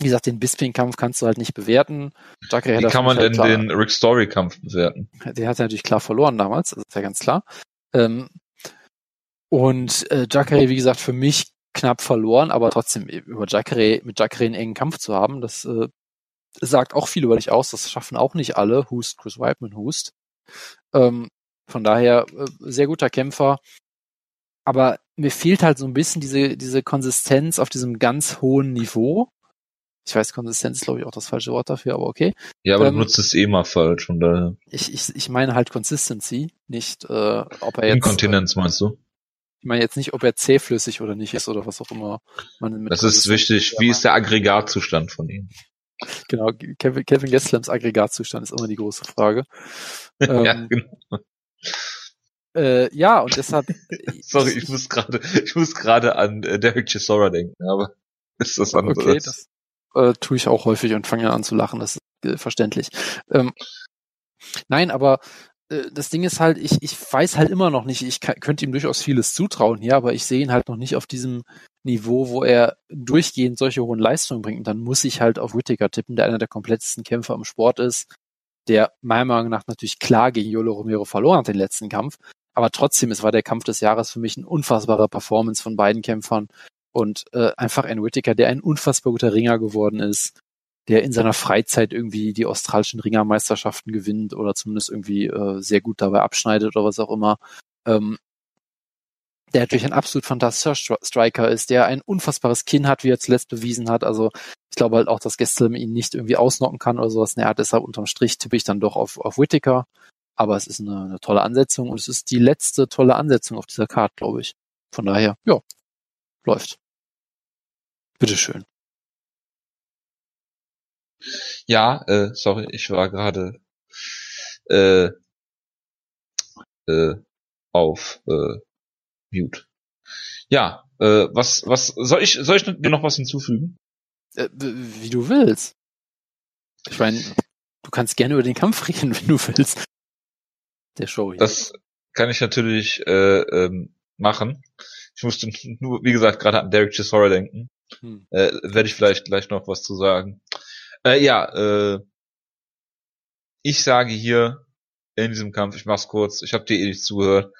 Wie gesagt, den Bisping-Kampf kannst du halt nicht bewerten. Jacare Wie hat kann man halt denn klar, den Rick Story Kampf bewerten? Den hat er natürlich klar verloren damals, das ist ja ganz klar. Ähm, und äh, Jacare, wie gesagt, für mich knapp verloren, aber trotzdem über Jacare, mit Jacare einen engen Kampf zu haben, das äh, sagt auch viel über dich aus. Das schaffen auch nicht alle. Hust, Chris Weidman hust. Ähm, von daher äh, sehr guter Kämpfer. Aber mir fehlt halt so ein bisschen diese, diese Konsistenz auf diesem ganz hohen Niveau. Ich weiß, Konsistenz ist, glaube ich, auch das falsche Wort dafür, aber okay. Ja, aber Ähm, du nutzt es eh mal falsch und daher. Ich, ich, ich meine halt Consistency, nicht äh, ob er jetzt. Inkontinenz meinst du? Ich meine jetzt nicht, ob er zähflüssig oder nicht ist oder was auch immer Das ist wichtig. Wie ist der Aggregatzustand von ihm? Genau, Kevin, Kevin Gastelums Aggregatzustand ist immer die große Frage. <laughs> ja, Ähm, genau. äh, ja, und deshalb. <laughs> Sorry, ich muss gerade, ich muss gerade an äh, Derek Chisora denken, aber <laughs> ist das anderes. Okay, das äh, tue ich auch häufig und fange an zu lachen, das ist äh, verständlich. Ähm, nein, aber äh, das Ding ist halt, ich, ich weiß halt immer noch nicht, ich könnte ihm durchaus vieles zutrauen hier, aber ich sehe ihn halt noch nicht auf diesem Niveau, wo er durchgehend solche hohen Leistungen bringt. Und dann muss ich halt auf Whittaker tippen, der einer der komplettesten Kämpfer im Sport ist, der meiner Meinung nach natürlich klar gegen Yolo Romero verloren hat, den letzten Kampf. Aber trotzdem, es war der Kampf des Jahres für mich ein unfassbarer Performance von beiden Kämpfern und äh, einfach ein Whittaker, der ein unfassbar guter Ringer geworden ist, der in seiner Freizeit irgendwie die australischen Ringermeisterschaften gewinnt oder zumindest irgendwie äh, sehr gut dabei abschneidet oder was auch immer. Ähm, der natürlich ein absolut fantastischer Stri- Striker ist, der ein unfassbares Kinn hat, wie er zuletzt bewiesen hat. Also ich glaube halt auch, dass Gestelm ihn nicht irgendwie ausnocken kann oder sowas. Naja, deshalb unterm Strich tippe ich dann doch auf, auf Whittaker. Aber es ist eine, eine tolle Ansetzung und es ist die letzte tolle Ansetzung auf dieser Karte, glaube ich. Von daher, ja, läuft. Bitteschön. Ja, äh, sorry, ich war gerade äh, äh, auf äh, Mute. Ja, äh, was, was soll ich, soll ich dir noch was hinzufügen? Äh, wie du willst. Ich meine, du kannst gerne über den Kampf <laughs> reden, wenn du willst. Der Show hier. Das kann ich natürlich äh, ähm, machen. Ich musste <laughs> nur, wie gesagt, gerade an Derek Chisora denken. Hm. Äh, Werde ich vielleicht gleich noch was zu sagen. Äh, ja, äh, ich sage hier in diesem Kampf, ich mach's kurz, ich habe dir eh nicht zugehört.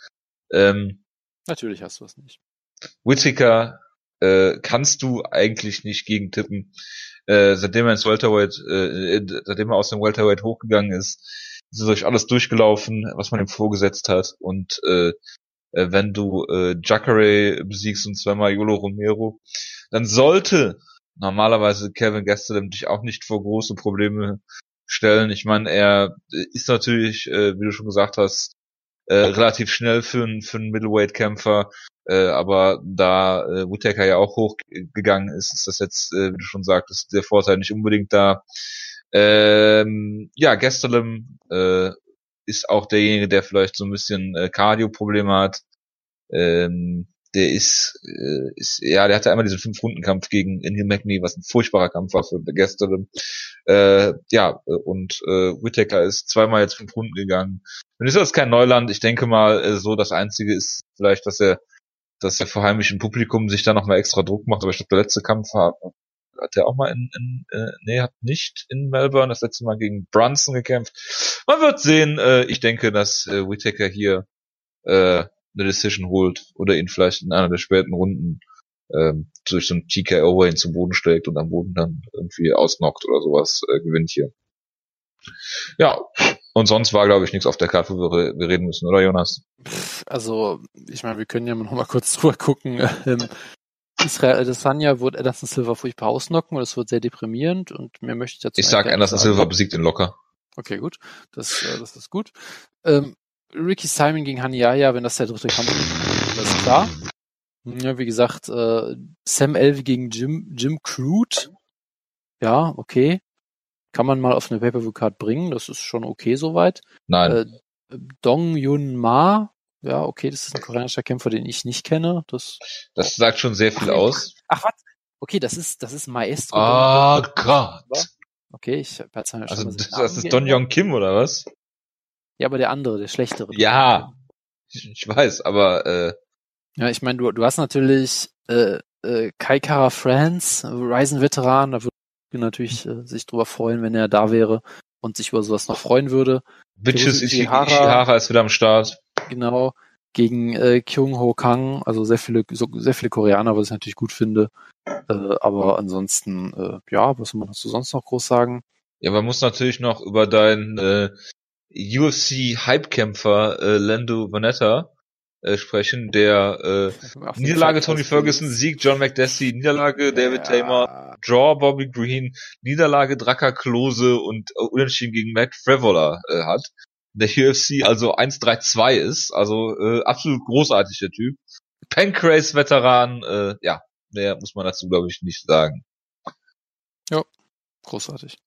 Ähm, Natürlich hast du es nicht. Whittaker äh, kannst du eigentlich nicht gegen tippen. Äh, seitdem er ins Welterweight, äh, äh, seitdem er aus dem Welterweight hochgegangen ist, ist durch alles durchgelaufen, was man ihm vorgesetzt hat. Und äh, äh, wenn du äh, Jacare besiegst und zweimal Yolo Romero, dann sollte normalerweise Kevin Gastelum dich auch nicht vor große Probleme stellen. Ich meine, er äh, ist natürlich, äh, wie du schon gesagt hast, äh, relativ schnell für einen für einen Middleweight-Kämpfer, äh, aber da äh, Whittaker ja auch hochgegangen ist, ist das jetzt, äh, wie du schon sagtest, der Vorteil nicht unbedingt da. Ähm, ja, Gastelum äh, ist auch derjenige, der vielleicht so ein bisschen äh, Cardio-Probleme hat. Ähm, der ist, äh, ist, ja, der hatte einmal diesen Fünf-Runden-Kampf gegen Indy McNee, was ein furchtbarer Kampf war für Gastelum. Äh, ja, und äh, Whittaker ist zweimal jetzt fünf Runden gegangen. Und ist das kein Neuland. Ich denke mal, äh, so das Einzige ist vielleicht, dass er, dass er vor heimischem Publikum sich da nochmal extra Druck macht. Aber ich glaube, der letzte Kampf hat, hat er auch mal in, in äh, nee, hat nicht in Melbourne das letzte Mal gegen Brunson gekämpft. Man wird sehen. Äh, ich denke, dass äh, Whittaker hier äh, eine Decision holt oder ihn vielleicht in einer der späten Runden ähm, durch so ein TKO ihn zu Boden schlägt und am Boden dann irgendwie ausnockt oder sowas, äh, gewinnt hier. Ja, und sonst war, glaube ich, nichts auf der Karte, wo wir, wir reden müssen, oder Jonas? Also, ich meine, wir können ja noch mal kurz <laughs> drüber gucken. Ähm, Israel Adesanya wird Anderson Silva furchtbar ausnocken und es wird sehr deprimierend und mehr möchte ich dazu Ich sag, Anderson. Silva besiegt ihn locker. Okay, gut. Das, äh, das ist gut. Ähm, Ricky Simon gegen Haniaya, wenn das der dritte Kampf ist, das ist klar. Ja, wie gesagt, äh, Sam Elvey gegen Jim, Jim Crude. Ja, okay. Kann man mal auf eine Pay-Per-View-Card bringen. Das ist schon okay soweit. Nein, Äh, Dong Yun Ma. Ja, okay, das ist ein koreanischer Kämpfer, den ich nicht kenne. Das, das sagt schon sehr viel Ach, aus. ach, was? Okay, das ist, das ist Maestro. Oh Dong- Gott. Okay, ich habe jetzt schon Also mal seinen das, das ist Don. Yong Kim oder was? Ja, aber der andere, der schlechtere. Ja. Ich, ich weiß, aber äh, Ja, ich meine, du, du hast natürlich äh, äh, Kai Kara France, Ryzen-Veteran, da würde ich natürlich äh, sich drüber freuen, wenn er da wäre und sich über sowas noch freuen würde. Bitches. Ishihara. Ishihara ist wieder am Start. Genau, gegen äh, Kyung Ho Kang, also sehr viele, so, sehr viele Koreaner, was ich natürlich gut finde. Äh, aber ansonsten, äh, ja, was soll man dazu sonst noch groß sagen? Ja, man muss natürlich noch über deinen äh, UFC-Hype-Kämpfer äh, Lando Vanetta äh, sprechen. Der äh, Niederlage Tony Ferguson, Sieg John McDessie, Niederlage David ja. Tamer, Draw Bobby Green, Niederlage Dracker Klose und äh, Unentschieden gegen Matt Frevola äh, hat. Der UFC also 1-3-2 ist, also äh, absolut großartiger Typ. Pancrase-Veteran, äh, ja, mehr muss man dazu, glaube ich, nicht sagen. Ja, großartig.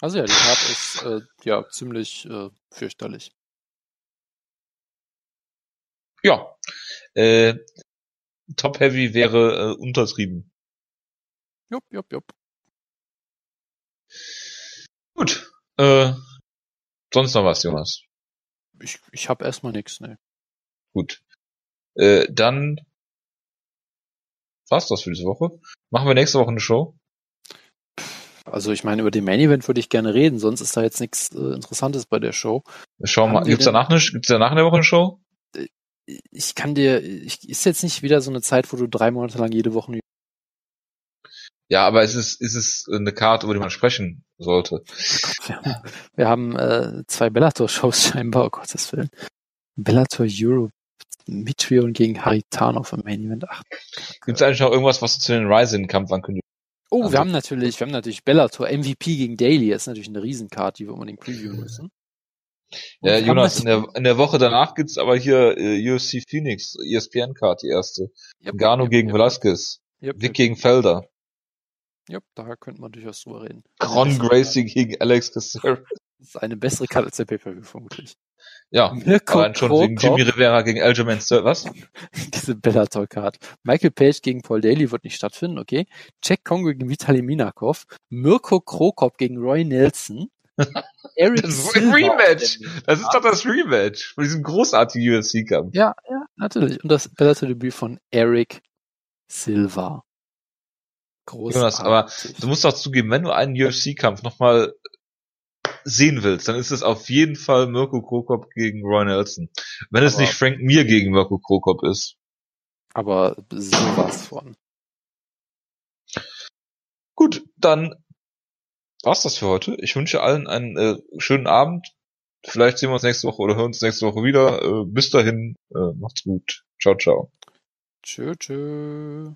Also ja, die Tat ist äh, ja ziemlich äh, fürchterlich. Ja. Äh, Top Heavy wäre äh, untertrieben. Jupp, jupp, jupp. Gut. Äh, sonst noch was, Jonas? Ich, ich habe erstmal nichts, ne. Gut. Äh, dann war's das für diese Woche. Machen wir nächste Woche eine Show? Also ich meine, über den Main Event würde ich gerne reden, sonst ist da jetzt nichts äh, Interessantes bei der Show. Schau mal, gibt's danach eine, gibt's danach eine Woche eine Show? Ich kann dir, ich, ist jetzt nicht wieder so eine Zeit, wo du drei Monate lang jede Woche ja, aber es ist, ist es eine Karte, über die man sprechen sollte. Wir <laughs> haben, wir haben äh, zwei Bellator-Shows scheinbar, oh Gottes Willen. Bellator Europe Mitrion gegen Haritanov im Main Event. Ach, Gibt es eigentlich noch irgendwas, was du zu den Ryzen-Kampf ankündigst? Oh, also, wir haben natürlich, wir haben natürlich Bellator MVP gegen Daily. Das ist natürlich eine Riesenkarte, die wir unbedingt previewen müssen. Und ja, Jonas, in der, in der Woche danach gibt's aber hier äh, UFC Phoenix, ESPN-Card, die erste. Yep, Gano yep, gegen yep, Velasquez. Yep, Vic gegen Felder. Ja, da könnte man durchaus drüber reden. Ron Gracie gegen Alex Caceres. <laughs> Das ist eine bessere Karte als der Pay-Per-View vermutlich. Ja, Mirko allein schon Krokop, wegen Jimmy Rivera gegen Aljamain was? <laughs> Diese Bellator-Card. Michael Page gegen Paul Daly wird nicht stattfinden, okay. Jack Congo gegen Vitali Minakov. Mirko Krokop gegen Roy Nelson. <laughs> Eric das ist ein Rematch. Das ist doch das Rematch von diesem großartigen UFC-Kampf. Ja, ja, natürlich. Und das Bellator-Debüt von Eric Silva. Großartig. Jonas, aber du musst doch zugeben, wenn du einen UFC-Kampf nochmal sehen willst, dann ist es auf jeden Fall Mirko Krokop gegen Roy Nelson. Wenn aber, es nicht Frank Mir gegen Mirko Krokop ist. Aber sowas von. Gut, dann war's das für heute. Ich wünsche allen einen äh, schönen Abend. Vielleicht sehen wir uns nächste Woche oder hören uns nächste Woche wieder. Äh, bis dahin, äh, macht's gut. Ciao, ciao. Tschö, tschö.